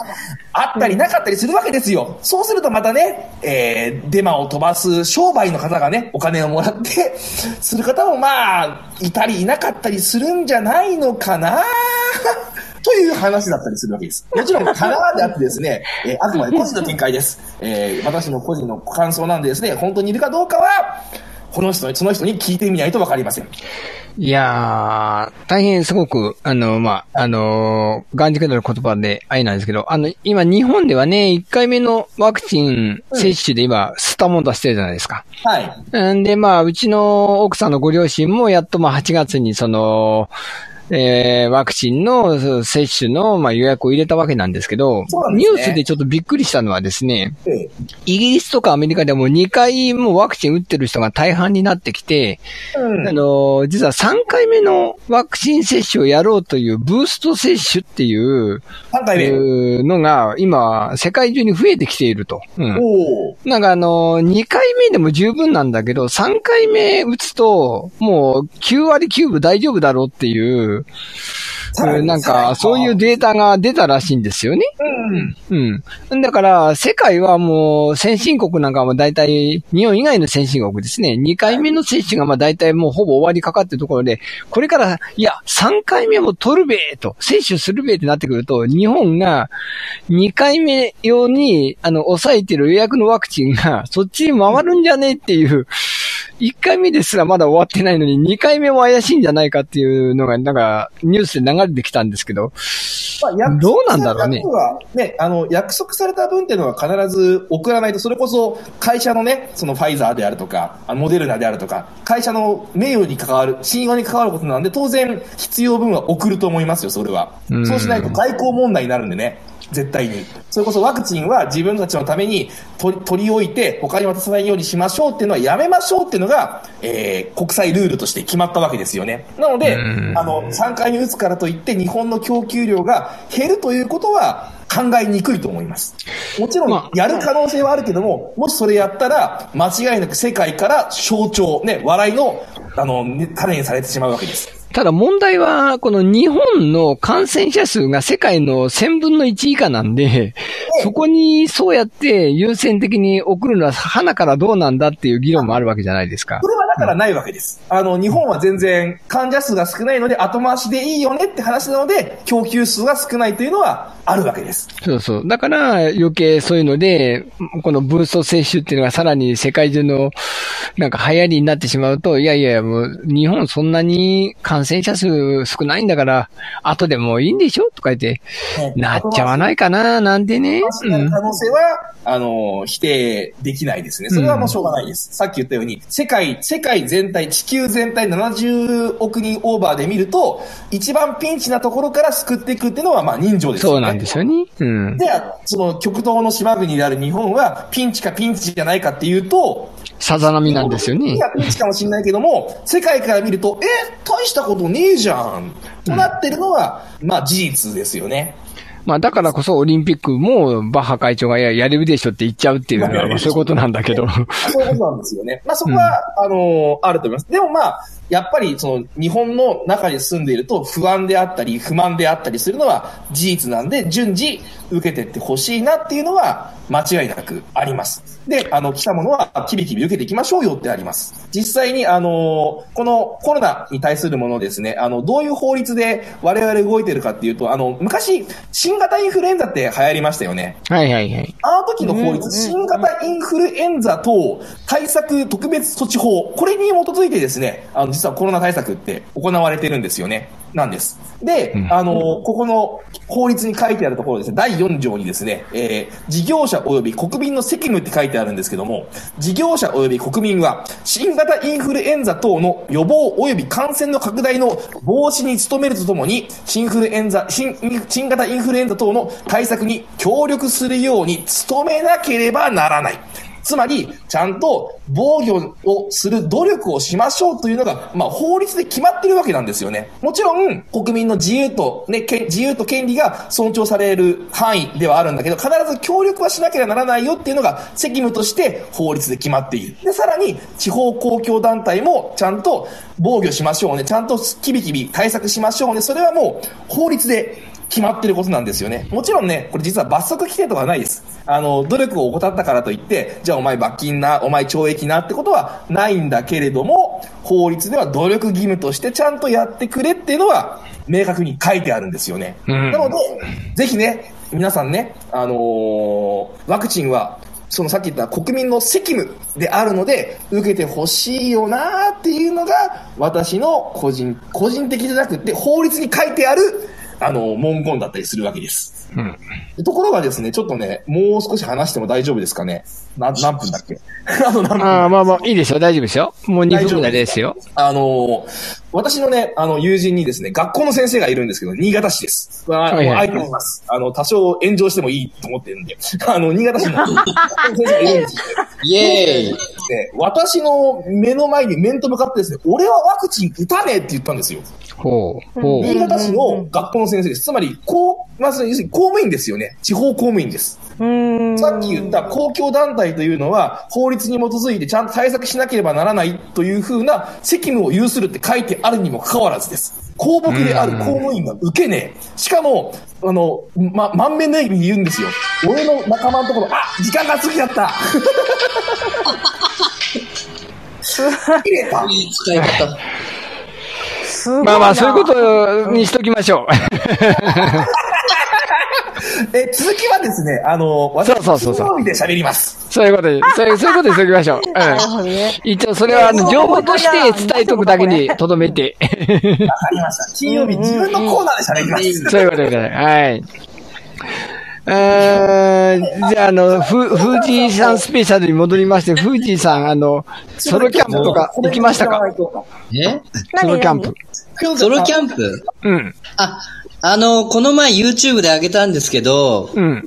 [SPEAKER 3] あったりなかったりするわけですよ。そうするとまたね、えーデマを飛ばす商売の方がね、お金をもらって、する方もまあ、いたりいなかったりするんじゃないのかなという話だったりするわけです。もちろん、かなであってですね、えーあくまで個人の見解です。えー私の個人の感想なんでですね、本当にいるかどうかは、この人に、その人に聞いてみないとわかりません。
[SPEAKER 1] いやー、大変すごく、あの、まあ、あのー、眼軸の言葉であれなんですけど、あの、今日本ではね、1回目のワクチン接種で今、スタモン出してるじゃないですか。
[SPEAKER 3] はい。
[SPEAKER 1] んで、まあ、うちの奥さんのご両親もやっとまあ8月にその、えーワクチンの接種の、まあ、予約を入れたわけなんですけど、
[SPEAKER 3] ね
[SPEAKER 1] ニュースでちょっとびっくりしたのはですね、
[SPEAKER 3] ええ
[SPEAKER 1] イギリスとかアメリカでも2回もうワクチン打ってる人が大半になってきて、
[SPEAKER 3] うん
[SPEAKER 1] あの、実は3回目のワクチン接種をやろうというブースト接種っていう
[SPEAKER 3] 3回目。
[SPEAKER 1] いうのが今世界中に増えてきていると。うん。なんかあの、2回目でも十分なんだけど、3回目打つと、もう9割9分大丈夫だろうっていう、なんかそういうデータが出たらしいんですよね。
[SPEAKER 3] うん。
[SPEAKER 1] うん。だから、世界はもう、先進国なんかも大体、日本以外の先進国ですね。2回目の接種がまあ大体もうほぼ終わりかかってるところで、これから、いや、3回目も取るべーと、接種するべーってなってくると、日本が2回目用に、あの、抑えてる予約のワクチンが、そっちに回るんじゃねえっていう、1回目ですらまだ終わってないのに、2回目も怪しいんじゃないかっていうのが、なんか、ニュースで流れてきたんですけど、
[SPEAKER 3] まあ
[SPEAKER 1] どうなんだろうね
[SPEAKER 3] ね、あの、約束された分っていうのは必ず送らないと、それこそ会社のね、そのファイザーであるとか、モデルナであるとか、会社の名誉に関わる、信用に関わることなんで、当然必要分は送ると思いますよ、それは。
[SPEAKER 1] うん
[SPEAKER 3] そうしないと外交問題になるんでね。絶対に。それこそワクチンは自分たちのために取り取り置いて他に渡さないようにしましょうっていうのはやめましょうっていうのが、えー国際ルールとして決まったわけですよね。なので、
[SPEAKER 1] うん
[SPEAKER 3] あの、3回目打つからといって日本の供給量が減るということは考えにくいと思います。もちろん
[SPEAKER 1] まあ
[SPEAKER 3] やる可能性はあるけども、もしそれやったら間違いなく世界から象徴、ね、笑いの、あの、ね種にされてしまうわけです。
[SPEAKER 1] ただ問題は、この日本の感染者数が世界の1000分の1以下なんで、そこにそうやって優先的に送るのは花からどうなんだっていう議論もあるわけじゃないですか
[SPEAKER 3] そ。れはだからないわけです。あの、日本は全然患者数が少ないので後回しでいいよねって話なので、供給数が少ないというのはあるわけです。
[SPEAKER 1] そうそう。だから余計そういうので、このブースト接種っていうのがさらに世界中のなんか流行りになってしまうと、いやいや、もう日本そんなに感染者数少ないんだから、後でもういいんでしょとか言って、なっちゃわないかななんてね。うん
[SPEAKER 3] 可能性は、あの、否定できないですね。それはもうしょうがないです。さっき言ったように、世界、世界全体、地球全体70億人オーバーで見ると、一番ピンチなところから救っていくっていうのは、まあ人情ですよね。
[SPEAKER 1] そうなんですよね。うん。
[SPEAKER 3] で、その極東の島国である日本は、ピンチかピンチじゃないかっていうと、
[SPEAKER 1] さざ波なんですよね
[SPEAKER 3] い。や、ピンチかもしれないけども、世界から見ると、え、大したことねえじゃん。となってるのは、まあ事実ですよね。
[SPEAKER 1] まあだからこそオリンピックもバッハ会長がややれるでしょって言っちゃうっていうのは、まあそういうことなんだけど。
[SPEAKER 3] そういうことなんですよね。まあそこは、あのあると思います。でもまあ、やっぱりその日本の中に住んでいると不安であったり不満であったりするのは事実なんで順次受けてってほしいなっていうのは間違いなくあります。で、あの、来たものはキビキビ受けていきましょうよってあります。実際にあのこのコロナに対するものですね、あの、どういう法律で我々動いてるかっていうと、あの、昔、新型インフルエンザって流行りましたよね。
[SPEAKER 1] はいはいはい。
[SPEAKER 3] あの時の法律、新型インフルエンザ等対策特別措置法、これに基づいてですね、あの、実はコロナ対策って行われてるんですよね。なんです。で、あの、ここの法律に書いてあるところですね、第4条にですね、えー事業者及び国民の責務って書いてあるんですけども、事業者及び国民は、新型インフルエンザ等の予防及び感染の拡大の防止に努めるとともに、新フルエンザ、新、新型インフルエンザ等の対策に協力するように努めなければならない。つまり、ちゃんと防御をする努力をしましょうというのが、まあ、法律で決まってるわけなんですよね。もちろん、国民の自由と、ね、自由と権利が尊重される範囲ではあるんだけど、必ず協力はしなければならないよっていうのが責務として法律で決まっている。で、さらに、地方公共団体もちゃんと防御しましょうね。ちゃんとキビキビ対策しましょうね。それはもう、法律で決まってることなんですよね。もちろんね、これ実は罰則規定とかはないです。あの、努力を怠ったからといって、じゃあお前罰金な、お前懲役なってことはないんだけれども、法律では努力義務としてちゃんとやってくれっていうのは、明確に書いてあるんですよね。
[SPEAKER 1] うん
[SPEAKER 3] なので、ぜひね、皆さんね、あのーワクチンは、そのさっき言った国民の責務であるので、受けてほしいよなっていうのが、私の個人、個人的じゃなくて、法律に書いてあるあの、文言だったりするわけです。
[SPEAKER 1] うん。
[SPEAKER 3] ところがですね、ちょっとね、もう少し話しても大丈夫ですかね。な、何分だっけ？あの、何分
[SPEAKER 1] ああ、まあまあ、いいですよ。大丈夫ですよ。もう2分ぐらいですよ。
[SPEAKER 3] あのー私のね、あの、友人にですね、学校の先生がいるんですけど、新潟市です。まあ、
[SPEAKER 1] はいはい
[SPEAKER 3] もうます。あの、多少炎上してもいいと思ってるんで、あの、新潟市の 先生がいるんですよ。
[SPEAKER 4] イエーイ
[SPEAKER 3] で、私の目の前に面と向かってですね、俺はワクチン打たねえって言ったんですよ。
[SPEAKER 1] ほう。ほう。
[SPEAKER 3] 新潟市の学校の先生です。つまり、こう、まず、要するに公務員ですよね。地方公務員です。
[SPEAKER 2] うーん。
[SPEAKER 3] さっき言った公共団体というのは、法律に基づいてちゃんと対策しなければならないというふうな責務を有するって書いてあるにもかかわらずです。公僕である公務員が受けねえ。しかも、あの、ま、満面の笑みで言うんですよ。俺の仲間のところ、あ時間が過ぎちゃった 切れた
[SPEAKER 4] いい使い方。
[SPEAKER 2] すごいな。
[SPEAKER 1] まあまあ、そういうことにしときましょう。
[SPEAKER 3] え、続きはですね、あの、私、
[SPEAKER 1] そうそうそうそう
[SPEAKER 3] 金曜日で喋ります。
[SPEAKER 1] そういうことに、そういう、そういうことにしときましょう。一応、それは、あの、情報として伝えとくだけにとどめて。
[SPEAKER 3] わかりました。金曜日自分のコーナーで喋ります。
[SPEAKER 1] そういうことで、はい。えー、じゃあ、あの、ふ、富士山スペシャルに戻りまして、富士山、あの、ソロキャンプとか行きましたか？
[SPEAKER 4] え？
[SPEAKER 1] ソロキャンプ。
[SPEAKER 4] ソロキャンプ？
[SPEAKER 1] うん。
[SPEAKER 4] あ、あの、この前 YouTube で上げたんですけど、
[SPEAKER 1] うん。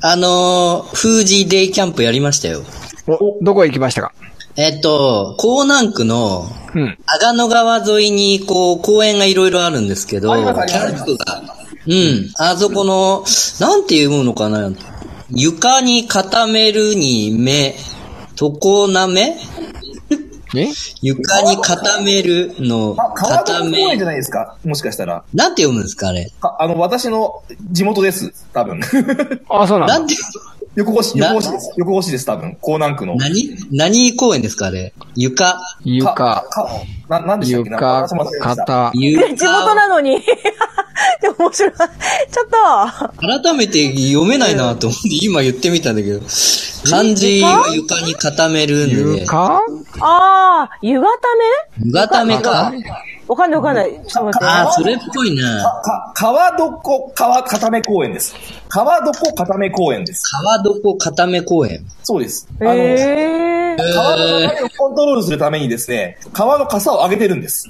[SPEAKER 4] あの、富士デイキャンプやりましたよ。
[SPEAKER 1] お、どこへ行きましたか？
[SPEAKER 4] えっと、江南区の
[SPEAKER 1] うん。
[SPEAKER 4] 阿賀野川沿いに、こう、公園がいろいろあるんですけど、キャンプが、うん、あそこの、なんていうのかな、床に固めるに目、床なめ？
[SPEAKER 1] え
[SPEAKER 4] 床に固めるの、固め
[SPEAKER 3] 戸公園じゃ、ないですか？もしかしたら。
[SPEAKER 4] なんて読むんですかあれ？
[SPEAKER 3] かあの、私の地元です。多分。
[SPEAKER 1] あ、そうなんだ
[SPEAKER 4] なん。て、
[SPEAKER 3] 横越し、
[SPEAKER 4] な
[SPEAKER 3] 横越しです。横越しです、多分。江南区の。
[SPEAKER 4] 何何公園ですかあれ？床？
[SPEAKER 1] 床、
[SPEAKER 3] か、か、な、なんでしたっけ？な
[SPEAKER 1] 床肩。
[SPEAKER 4] 床
[SPEAKER 2] 地元なのに。面白い。ちょっと。
[SPEAKER 4] 改めて読めないなと思って今言ってみたんだけど、漢字を床？に固めるんで、ね、
[SPEAKER 1] 床？
[SPEAKER 2] ああ、湯固め？
[SPEAKER 4] 湯固めか？
[SPEAKER 2] わかんないわかんない。ちょっと待って。
[SPEAKER 4] ああ、それっぽいな。
[SPEAKER 3] か、川床、川固め公園です。川床固め公園です。
[SPEAKER 4] 川床固め公園。
[SPEAKER 3] そうです。あの。川の流れをコントロールするためにですね、川の傘を上げてるんです。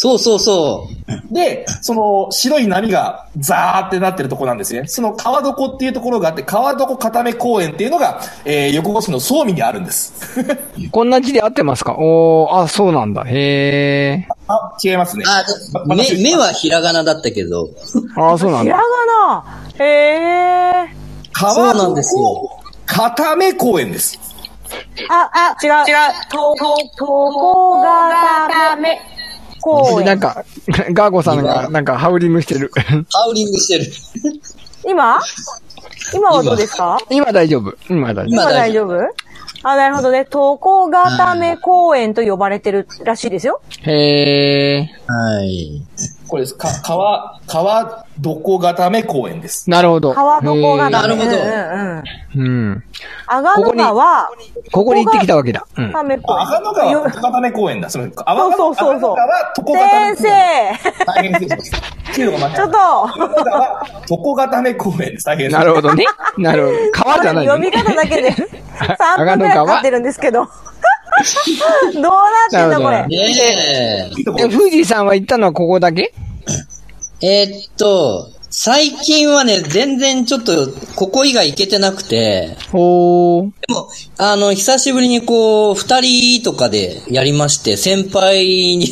[SPEAKER 4] そうそうそう。
[SPEAKER 3] で、その白い波がザーってなってるところなんですね。その川床っていうところがあって、川床固め公園っていうのが、えー、横越しの総味にあるんです。
[SPEAKER 1] こんな字で合ってますか？おー、あ、そうなんだ。へー。
[SPEAKER 3] あ、違いますね。
[SPEAKER 4] あ、
[SPEAKER 3] ま
[SPEAKER 4] 目、目はひらがなだったけど。
[SPEAKER 1] あ、そうなん
[SPEAKER 2] ひら
[SPEAKER 1] だ。
[SPEAKER 2] がな。へえ。
[SPEAKER 3] 川
[SPEAKER 4] そうなんですよ
[SPEAKER 3] 固め公園です。
[SPEAKER 2] あ、あ、違う。違う。と、と、とこがため。公園。
[SPEAKER 1] なんか、ガーゴさんが、なんか、ハウリングしてる。
[SPEAKER 4] ハウリングしてる。
[SPEAKER 2] 今？今はどうですか？
[SPEAKER 1] 今大丈夫。今大丈
[SPEAKER 2] 今
[SPEAKER 4] 今大丈
[SPEAKER 2] 夫あ、なるほどね。とこがため公園と呼ばれてるらしいですよ。
[SPEAKER 1] 夫。へー。
[SPEAKER 4] はい。
[SPEAKER 3] これです。か、川、川床固め公園です。
[SPEAKER 1] なるほど。
[SPEAKER 2] 川床がため。
[SPEAKER 4] なるほど
[SPEAKER 2] うんうんうん。
[SPEAKER 1] うん。
[SPEAKER 2] 阿賀野川、
[SPEAKER 1] ここに行ってきたわけだ。うん。
[SPEAKER 2] ため公園。
[SPEAKER 3] あ、赤野川床固め公園だ。すみません。あ
[SPEAKER 2] そうそうそうそう。
[SPEAKER 3] 赤野川床固め
[SPEAKER 2] 先
[SPEAKER 3] 公園。
[SPEAKER 2] 生
[SPEAKER 3] 大変失礼し
[SPEAKER 2] ちょっと
[SPEAKER 3] 床固め公園です。大変
[SPEAKER 1] なるほどね。なるほど。川じゃないのね
[SPEAKER 2] 読み方だけで 3分くらいかかってるんですけど。どうなってんだこれ？
[SPEAKER 4] ねえ。
[SPEAKER 1] 富士山は行ったのはここだけ？
[SPEAKER 4] えーっと、最近はね、全然ちょっと、ここ以外行けてなくて、
[SPEAKER 1] ほー。
[SPEAKER 4] でも、あの、久しぶりにこう、二人とかでやりまして、先輩に、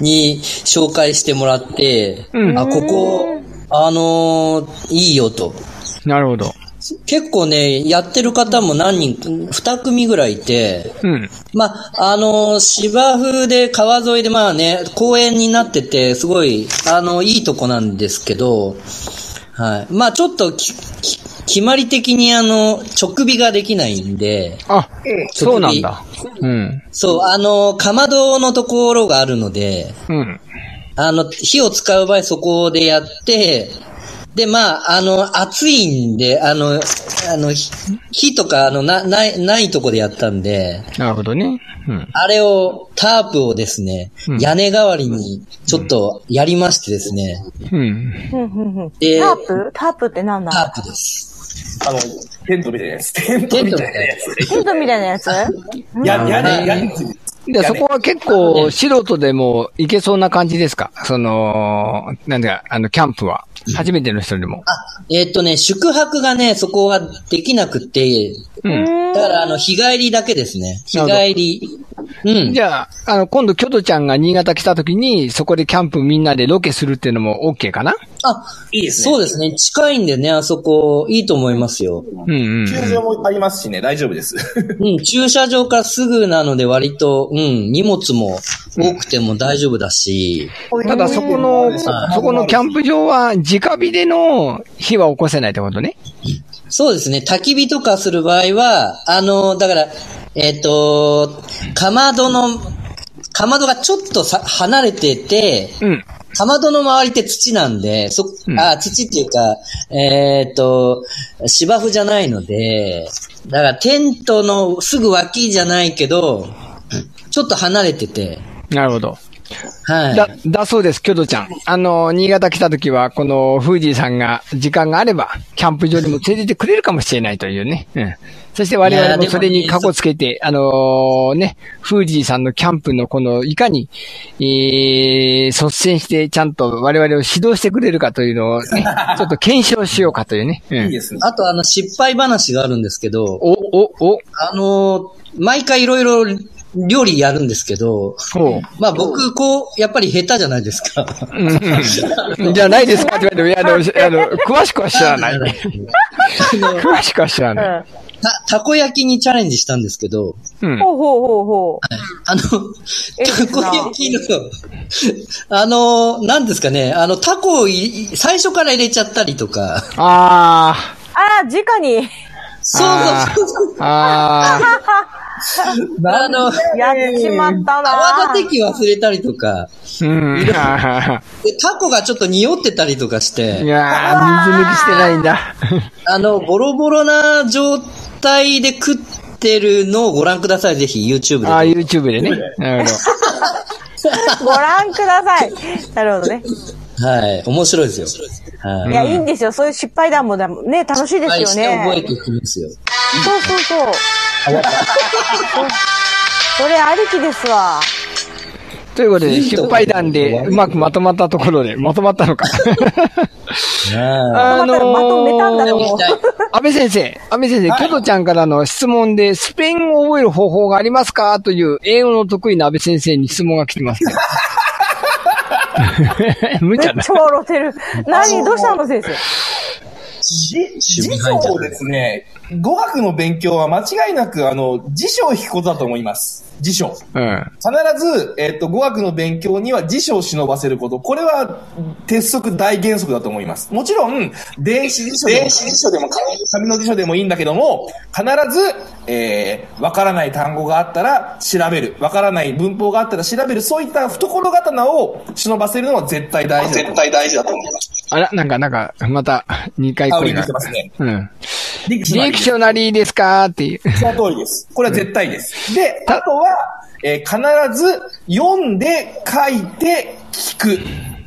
[SPEAKER 4] に紹介してもらって、
[SPEAKER 1] うん
[SPEAKER 4] あ、ここ、あのーいいよと。
[SPEAKER 1] なるほど。
[SPEAKER 4] 結構ね、やってる方も何人、二組ぐらいいて、
[SPEAKER 1] うん。
[SPEAKER 4] まあ、あの、芝生で川沿いでまあね、公園になってて、すごい、あの、いいとこなんですけど、はい。まあ、ちょっとき、き決まり的にあの、直火ができないんで、
[SPEAKER 1] あ、
[SPEAKER 3] ええ
[SPEAKER 1] そうなんだ。うん。
[SPEAKER 4] そう、あの、かまどのところがあるので、
[SPEAKER 1] うん。
[SPEAKER 4] あの、火を使う場合そこでやって、で、まあ、あの、暑いんで、あの、あの、ひ火とか、あの、な、ない、ないとこでやったんで、
[SPEAKER 1] なるほどね。うん。
[SPEAKER 4] あれを、タープをですね、
[SPEAKER 1] うん
[SPEAKER 4] 屋根代わりに、ちょっとやりましてですね、
[SPEAKER 1] うん。
[SPEAKER 2] うんうんうん
[SPEAKER 4] で
[SPEAKER 2] タープ？タープって何なの
[SPEAKER 4] タープです。
[SPEAKER 3] あの、テントみたいなやつ。テントみたいなやつ。
[SPEAKER 2] テントみたいなやつ？
[SPEAKER 3] や、やね、や
[SPEAKER 1] で、そこは結構素人でも行けそうな感じですか？その、なんだか、あの、キャンプは。初めての人でも。
[SPEAKER 4] あ、えーっとね、宿泊がね、そこはできなくて、
[SPEAKER 1] うん。
[SPEAKER 4] だから、あの、日帰りだけですね。日帰り。うん。
[SPEAKER 1] じゃあ、あの、今度、キョトちゃんが新潟来た時に、そこでキャンプみんなでロケするっていうのも OK かな？
[SPEAKER 4] あ、
[SPEAKER 3] いいですね。
[SPEAKER 4] そうですね。近いんでね、あそこ、いいと思いますよ。
[SPEAKER 1] うんうん。
[SPEAKER 3] 球場もありますしね、大丈夫です。
[SPEAKER 4] うん、駐車場からすぐなので割と、うん、荷物も多くても大丈夫だし、
[SPEAKER 1] ただ、そこの、そこのキャンプ場は、直火での火は起こせないってことね。
[SPEAKER 4] そうですね、焚き火とかする場合は、あの、だから、えっ、と、かまどの、かまどがちょっとさ離れてて、
[SPEAKER 1] うん。
[SPEAKER 4] かまどの周りって土なんで、そ、
[SPEAKER 1] うん
[SPEAKER 4] あ、土っていうか、えっ、と、芝生じゃないので、だからテントのすぐ脇じゃないけど、ちょっと離れてて、
[SPEAKER 1] なるほど。
[SPEAKER 4] はい。
[SPEAKER 1] だ、だそうです、キョトちゃん。あの、新潟来た時は、この、フージーさんが、時間があれば、キャンプ場にも連れてってくれるかもしれないというね。うん。そして我々もそれに過去つけて、あのーね、フージーさんのキャンプのこの、いかに、えー、率先してちゃんと我々を指導してくれるかというのをね、ちょっと検証しようかというね。うん。
[SPEAKER 3] いいですね。
[SPEAKER 4] あとあの失敗話があるんですけど、
[SPEAKER 1] お、お、お、
[SPEAKER 4] あのー毎回いろいろ料理やるんですけど、
[SPEAKER 1] ほう。
[SPEAKER 4] まあ僕、こう、やっぱり下手じゃないですか。
[SPEAKER 1] うんじゃないですかって言われても、いや、あの、あの、詳しくは知らない。詳しくは知らない。
[SPEAKER 4] た、たこ焼きにチャレンジしたんですけど、
[SPEAKER 1] うん。
[SPEAKER 2] ほうほうほうほう。
[SPEAKER 4] あの、
[SPEAKER 2] え
[SPEAKER 4] たこ焼きの、あの、なんですかね、あの、タコをい最初から入れちゃったりとか、
[SPEAKER 1] あ
[SPEAKER 2] あら、直に、
[SPEAKER 4] そうそうそう
[SPEAKER 1] ー、あ
[SPEAKER 4] あの、
[SPEAKER 2] やっちまったな
[SPEAKER 4] 泡立て器忘れたりとか、
[SPEAKER 1] ー、うん。
[SPEAKER 4] で、タコがちょっと匂ってたりとかし
[SPEAKER 1] い
[SPEAKER 4] て、
[SPEAKER 1] やー、水抜きしてないんだ。
[SPEAKER 4] あの、ボロボロな状態で食ってるのをご覧ください、ぜひ YouTube で。
[SPEAKER 1] あー、YouTube でね。なるほ
[SPEAKER 2] ご覧ください。なるほどね。
[SPEAKER 4] はい。面白いですよ。はい
[SPEAKER 2] いや、いいんですよ。そういう失敗談もだね、楽しいです
[SPEAKER 4] はい、
[SPEAKER 2] よ
[SPEAKER 4] して覚え
[SPEAKER 2] ね。
[SPEAKER 4] ていきますよ。
[SPEAKER 2] そうそうそう。それありきですわ。
[SPEAKER 1] ということで、失敗談でうまくまとまったところで、まとまったのか。
[SPEAKER 4] は
[SPEAKER 1] あの
[SPEAKER 2] まとめたんだ
[SPEAKER 1] ー
[SPEAKER 2] と思う。
[SPEAKER 1] 安倍先生、安倍先生、キョトちゃんからの質問で、スペイン語を覚える方法がありますかという、英語の得意な安倍先生に質問が来てますね。無茶な
[SPEAKER 2] めっち。ゃ笑ってる。何？どうしたの先生？
[SPEAKER 3] じ辞書をですね、語学の勉強は間違いなく、あの、辞書を引くことだと思います。辞書。
[SPEAKER 1] うん。
[SPEAKER 3] 必ず、えっ、と、語学の勉強には辞書を忍ばせること。これは、鉄則大原則だと思います。もちろん、電子辞書でも、電子辞書でも、紙の辞書でもいいんだけども、必ず、えー、わからない単語があったら調べる。わからない文法があったら調べる。そういった懐刀を忍ばせるのは絶対大事だと思います。絶対大事だと思います。
[SPEAKER 1] あら、なんか、なんか、また、2回
[SPEAKER 3] あ、リンク
[SPEAKER 1] 声が
[SPEAKER 3] して。ますね。
[SPEAKER 1] うん。
[SPEAKER 3] リンク
[SPEAKER 1] リエクショナリーですかっていう。
[SPEAKER 3] その通りです。これは絶対です。で、あとは、えー必ず読んで、書いて、聞く、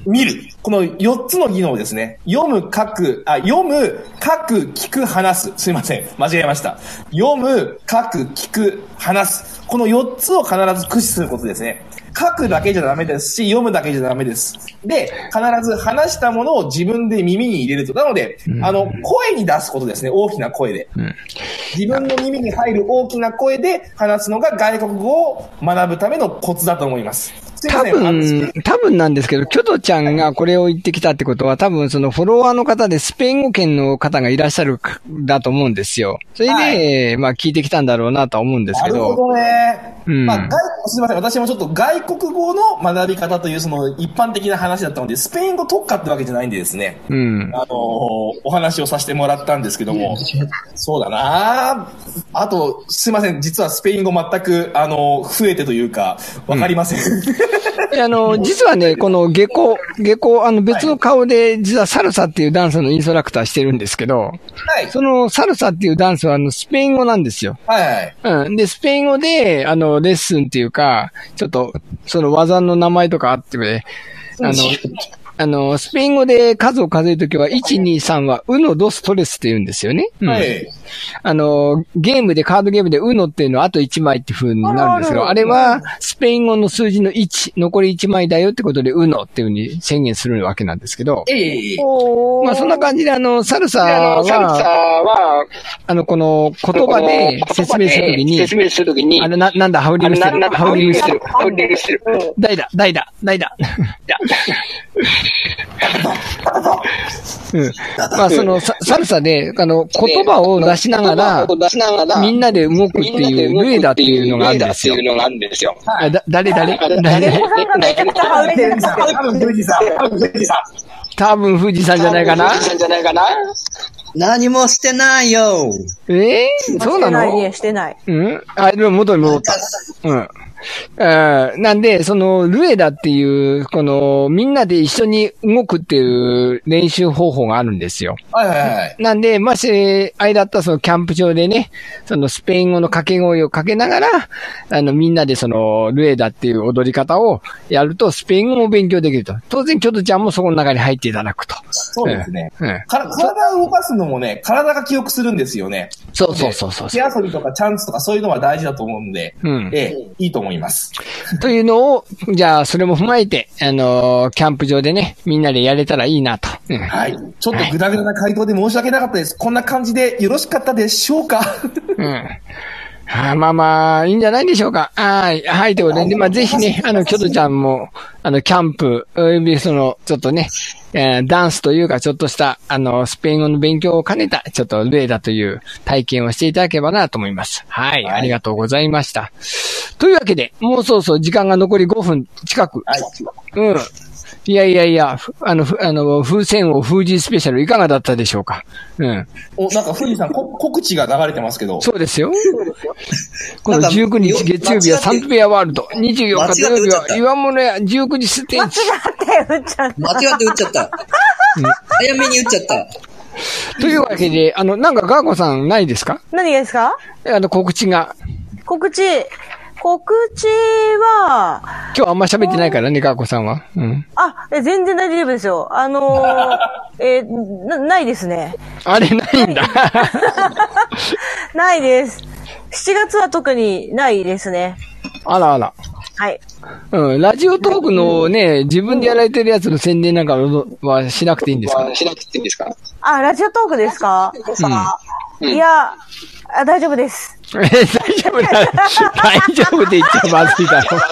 [SPEAKER 3] 見る。この4つの技能ですね。読む、書く、あ、読む、書く、聞く、話す。すいません。間違えました。読む、書く、聞く、話す。この4つを必ず駆使することですね。書くだけじゃダメですし、読むだけじゃダメです。で、必ず話したものを自分で耳に入れると。なので、あの、声に出すことですね。大きな声で。
[SPEAKER 1] うん。
[SPEAKER 3] 自分の耳に入る大きな声で話すのが外国語を学ぶためのコツだと思います。
[SPEAKER 1] 多分、多分なんですけど、キョトちゃんがこれを言ってきたってことは、多分そのフォロワーの方でスペイン語圏の方がいらっしゃるかだと思うんですよ。それで、まあ聞いてきたんだろうなとは思うんですけど。
[SPEAKER 3] なるほどね。
[SPEAKER 1] うん
[SPEAKER 3] まあ、外すみません。私もちょっと外国語の学び方というその一般的な話だったので、スペイン語特化ってわけじゃないんでですね。
[SPEAKER 1] うん。
[SPEAKER 3] あのーお話をさせてもらったんですけども、そうだなあと、すいません、実はスペイン語全く、あのー増えてというか、わかりません。
[SPEAKER 1] あの、実はね、この下校、下校、あの別の顔で、実はサルサっていうダンスのインストラクターしてるんですけど、
[SPEAKER 3] はい。
[SPEAKER 1] そのサルサっていうダンスはあのスペイン語なんですよ。
[SPEAKER 3] はいはい。
[SPEAKER 1] うん。で、スペイン語で、あの、レッスンっていうか、ちょっと、その技の名前とかあってね、あの、あの、スペイン語で数を数えるときは、1、2、3は、ウノ、ドス、トレスって言うんですよね。うん
[SPEAKER 3] はい。
[SPEAKER 1] あの、ゲームで、カードゲームで、ウノっていうのはあと1枚って風になるんですけど、あれは、スペイン語の数字の1、残り1枚だよってことで、ウノっていうふうに宣言するわけなんですけど、
[SPEAKER 3] ええ
[SPEAKER 2] おー
[SPEAKER 1] まあそんな感じで、あの、サルサは、あの、この言葉で説明するときに、
[SPEAKER 5] 説明するときに、
[SPEAKER 1] あれな、なんだ、ハウリングしてる。ハウリングしてる。
[SPEAKER 5] ハウリングしてる。
[SPEAKER 1] 代だ、代だ、代だ。うん。まあ、その、ササルサで、あの、言葉を出しながら、みんなで動くっていう、ルエダっていうのがあるんですよ。
[SPEAKER 5] ルエ。ダっていうのがあるんですよ。
[SPEAKER 1] あだ、誰誰？誰？
[SPEAKER 3] 多分、富士山。
[SPEAKER 1] じゃないかな
[SPEAKER 5] 富士山じゃないかな
[SPEAKER 4] 何もしてないよ。
[SPEAKER 1] ええそうなの
[SPEAKER 2] してないね、してない。
[SPEAKER 1] うんあ、でも元に戻った。うん。なんで、その、ルエダっていう、この、みんなで一緒に動くっていう練習方法があるんですよ。
[SPEAKER 3] はいはいはい。
[SPEAKER 1] なんで、もし、あれだったらそのキャンプ場でね、そのスペイン語の掛け声をかけながら、あの、みんなでその、ルエダっていう踊り方をやると、スペイン語も勉強できると。当然、キョトちゃんもそこの中に入っていただくと。
[SPEAKER 3] そうですね。
[SPEAKER 1] うん。
[SPEAKER 3] 体を動かすのもね、体が記憶するんですよね。
[SPEAKER 1] そうそうそうそう
[SPEAKER 3] 手遊びとかチャンスとかそういうのは大事だと思うんで、
[SPEAKER 1] うん
[SPEAKER 3] ええ、いいと思います。
[SPEAKER 1] というのを、じゃあ、それも踏まえて、あのーキャンプ場でね、みんなでやれたらいいなと。うん
[SPEAKER 3] はい。ちょっとグダグダな回答で申し訳なかったです。こんな感じでよろしかったでしょうか？
[SPEAKER 1] うん。はあ、まあまあ、いいんじゃないでしょうか。はい。はい、ということで、でまあ、ぜひね、あの、キョトちゃんも、あの、キャンプ、およびその、ちょっとね、えーダンスというか、ちょっとした、あの、スペイン語の勉強を兼ねた、ちょっと、ルエダという体験をしていただければなと思います。はい。
[SPEAKER 3] はい
[SPEAKER 1] ありがとうございました。というわけで、もうそうそう時間が残り5分近く。
[SPEAKER 3] はい。
[SPEAKER 1] うん。いやいやいや、ふあの、ふあの、風船王封じスペシャルいかがだったでしょうか？うん。
[SPEAKER 3] お、なんか富士山、こ告知が流れてますけど。
[SPEAKER 1] そうですよ。この
[SPEAKER 4] なんか
[SPEAKER 1] 19日月曜日はサントペアワールド。24日土曜日は岩物屋19時ステージ。
[SPEAKER 2] って、うっちゃん。
[SPEAKER 4] 間違って打っちゃった。早めに打っちゃった。
[SPEAKER 1] というわけで、あの、なんかガーコさんないですか？
[SPEAKER 2] 何がですか？
[SPEAKER 1] あの、告知が。
[SPEAKER 2] 告知。告知は、
[SPEAKER 1] 今日あんま喋ってないからね、ガーコさんは。うん。
[SPEAKER 2] あ、え全然大丈夫ですよ。あのー えーな、ないですね。
[SPEAKER 1] あれないんだ。
[SPEAKER 2] ないです。7月は特にないですね。
[SPEAKER 1] あらあら。
[SPEAKER 2] はい。
[SPEAKER 1] うん。ラジオトークのね、自分でやられてるやつの宣伝なんかはしなくていいんですか？
[SPEAKER 5] しなくていいんですか？
[SPEAKER 2] あ、ラジオトークですか、いやあ、大丈夫です。
[SPEAKER 1] え、大丈夫だ。大丈夫で言っちゃまずいだろ。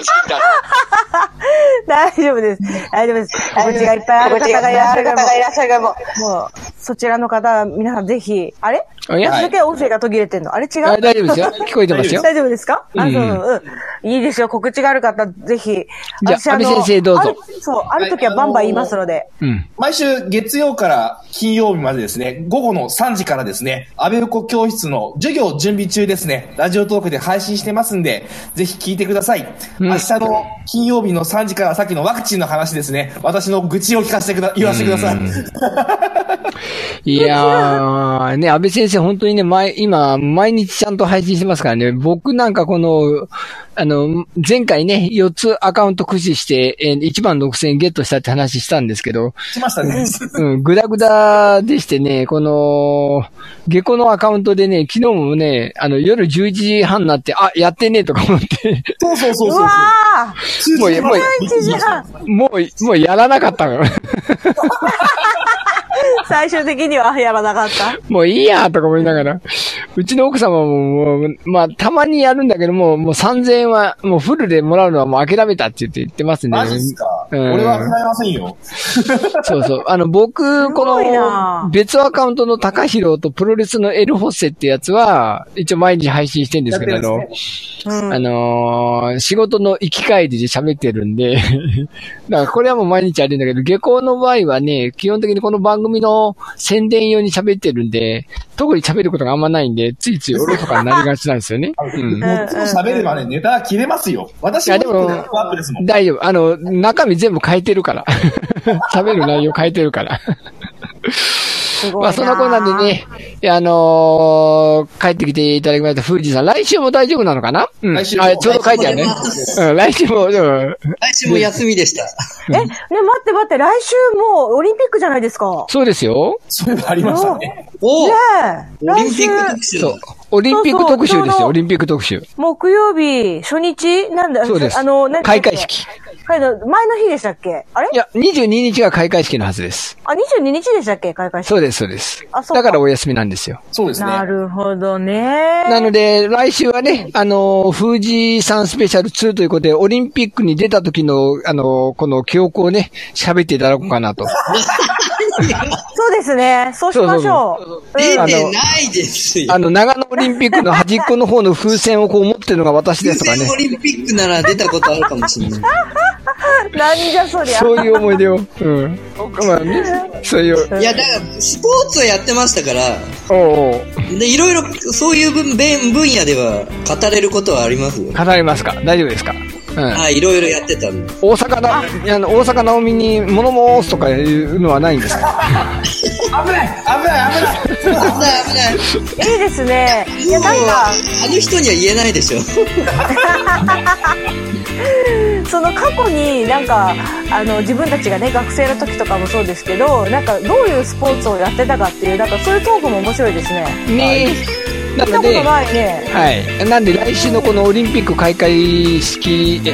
[SPEAKER 2] 大丈夫です。大丈夫です。告知がいっぱいある方がいらっしゃるから、いらっしゃるかも、もう、そちらの方、皆さんぜひ、あれ私だけ音声が途切れてんのあれ違う
[SPEAKER 1] 大丈夫ですよ。聞こえてますよ。
[SPEAKER 2] 大丈夫ですかあ、そう、うん。いいですよ。告知がある方、ぜひ。
[SPEAKER 1] じゃあ
[SPEAKER 2] 私の
[SPEAKER 1] 安倍先生どうぞ
[SPEAKER 2] そう、ある時はバンバン言いますので。
[SPEAKER 3] 毎週月曜から金曜日までですね、午後の3時からですね、安倍横教室の授業準備中ですね、ラジオトークで配信してますんで、ぜひ聞いてください。
[SPEAKER 1] うん。
[SPEAKER 3] 明日の金曜日の3時からさっきのワクチンの話ですね、私の愚痴を聞かせてくだ、言わせてください。
[SPEAKER 1] いやー、ね、安倍先生本当にね、前、今、毎日ちゃんと配信してますからね、僕なんかこの、あの、前回ね、4つアカウント駆使して、えー1万6000円ゲットしたって話したんですけど、
[SPEAKER 3] しましたね。
[SPEAKER 1] うん、ぐだぐだでしてね、この、下戸のアカウントでね、昨日もね、あの、夜11時半になって、あ、やってねえとか思って、
[SPEAKER 3] そうそうそうそう。
[SPEAKER 2] うわー
[SPEAKER 3] も
[SPEAKER 1] もうもう
[SPEAKER 2] 1時半。
[SPEAKER 1] もう、もうやらなかったの。
[SPEAKER 2] 最終的にはやらなかった？
[SPEAKER 1] もういいやとか思いながら。うちの奥様ももう、まあ、たまにやるんだけども、もう3000円は、もうフルでもらうのはもう諦めたって言って言ってますね。
[SPEAKER 3] マジっすか？
[SPEAKER 1] うん
[SPEAKER 3] 俺は答えませんよ。
[SPEAKER 1] そうそう。あの、僕、この、別アカウントの高弘とプロレスのエルホッセってやつは、一応毎日配信してるんですけど、あの
[SPEAKER 2] うん
[SPEAKER 1] あのー仕事の行き帰りで喋ってるんで、だからこれはもう毎日あるんだけど、下校の場合はね、基本的にこの番組の宣伝用に喋ってるんで、特に喋ることがあんまないんで、ついついおろそかになりがちなんですよね。うん。
[SPEAKER 3] もっと喋ればね、ネタが切れますよ。私
[SPEAKER 1] いやでも
[SPEAKER 3] もネットアップですもん。
[SPEAKER 1] 大丈夫。あの、中身全部変えてるから。喋る内容変えてるから。まあ、そんなこんなんでね、あのー帰ってきていただきました、富士さん。来週も大丈夫なのかな？うん。
[SPEAKER 3] 来週も
[SPEAKER 1] あ、ちょうど書いてあるね。うん、来週も、うん
[SPEAKER 4] 来週も休みでした。
[SPEAKER 2] え、ね、待って待って、来週もうオリンピックじゃないですか。
[SPEAKER 1] そうですよ。
[SPEAKER 3] そういうのありましたね。
[SPEAKER 4] お
[SPEAKER 2] ねえ、
[SPEAKER 4] オリンピッ、ク特集
[SPEAKER 1] そう。オリンピック特集ですよ、
[SPEAKER 2] そうそう
[SPEAKER 1] オリンピック特集。
[SPEAKER 2] 木曜日、初日？なんだ、
[SPEAKER 1] そうです
[SPEAKER 2] あの、何
[SPEAKER 1] 開会式。
[SPEAKER 2] はい、前の日でしたっけ？あれ？
[SPEAKER 1] いや、22日が開会式のはずです。
[SPEAKER 2] あ、22日でしたっけ？開会式。
[SPEAKER 1] そうです、そうです。
[SPEAKER 2] あそうか
[SPEAKER 1] だからお休みなんですよ。
[SPEAKER 3] そうですね。
[SPEAKER 2] なるほどね。
[SPEAKER 1] なので、来週はね、あの、富士山スペシャル2ということで、オリンピックに出た時の、あの、この記憶をね、喋っていただこうかなと。
[SPEAKER 2] そうですね。そうしましょう。
[SPEAKER 4] 出
[SPEAKER 2] うん
[SPEAKER 4] てないですよ。
[SPEAKER 1] あの、長野オリンピックの端っこの方の風船をこう持ってるのが私ですとかね
[SPEAKER 4] オ。リンピックなら出たことあるかもしれない。
[SPEAKER 2] なんじゃそりゃ。
[SPEAKER 1] そういう思い出を。うん。まあね、そういう。
[SPEAKER 4] いや、だから、スポーツをやってましたから、
[SPEAKER 1] おうおう
[SPEAKER 4] で、いろいろ、そういう分分分野では語れることはありますよ。
[SPEAKER 1] 語れますか？大丈夫ですか？うん。
[SPEAKER 4] はい、いろいろやってたんで。
[SPEAKER 1] 大阪な、あの、大阪直美に物申すとかいうのはないんですか？
[SPEAKER 3] 危ない危ない危ない
[SPEAKER 4] 危ない危ない。
[SPEAKER 2] いいですね。いや、なんか、
[SPEAKER 4] あの人には言えないでしょ。
[SPEAKER 2] その過去になんか、あの、自分たちがね、学生の時とかもそうですけど、なんか、どういうスポーツをやってたかっていう、なんか、そういうトークも面白いですね。
[SPEAKER 1] ね。なので、
[SPEAKER 2] ね。
[SPEAKER 1] はい。なんで来週のこのオリンピック開会式、え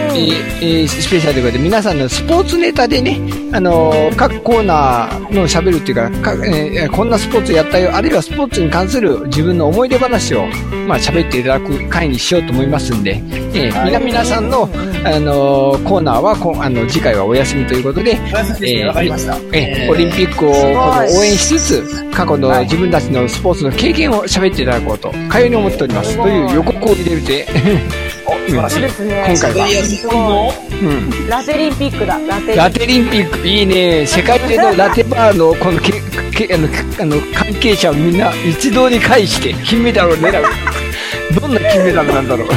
[SPEAKER 1] ええスペシャルということで、皆さんのスポーツネタでね、あのー各コーナーの喋るっていうかか、えーこんなスポーツやったよ、あるいはスポーツに関する自分の思い出話を、まあ喋っていただく回にしようと思いますんで、えー皆皆さんの、あのーコーナーはこあの次回はお休みということで、えー。オリンピックを応援しつつ、過去の自分たちのスポーツの経験を喋っていただこうと、かように思っております。という予告を入れて、
[SPEAKER 3] お、素晴らしい
[SPEAKER 2] そうで。すね。
[SPEAKER 1] 今回は。
[SPEAKER 2] ラテリンピックだ、
[SPEAKER 1] ラテリンピック、いいね。世界中の ラテバーの、このけ、け、あの、あの、関係者をみんな一堂に会して、金メダルを狙う。どんな金メダルなんだろう。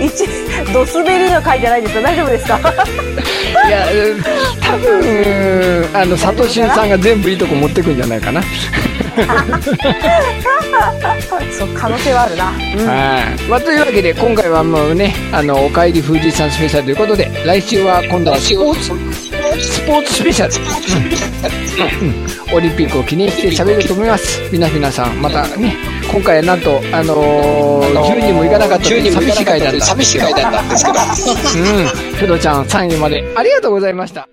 [SPEAKER 2] 一、ドスベリの回じゃないですか大丈夫ですか？
[SPEAKER 1] いや、うん多分、あの、佐藤俊さんが全部いいとこ持ってくんじゃないかな。
[SPEAKER 2] そう、可能性はあるな。うん。
[SPEAKER 1] はい。まあ、というわけで、今回はもうね、あの、お帰り富士山スペシャルということで、来週は今度はスポーツ、スポーツスペシャル。うんうんオリンピックを記念して喋ると思います。皆皆さん、またね、今回はなんと、あのー、10人も行かなかったという寂しい回だった。
[SPEAKER 5] 寂しい回だったんですけど。
[SPEAKER 1] うん。フドちゃん3位までありがとうございました。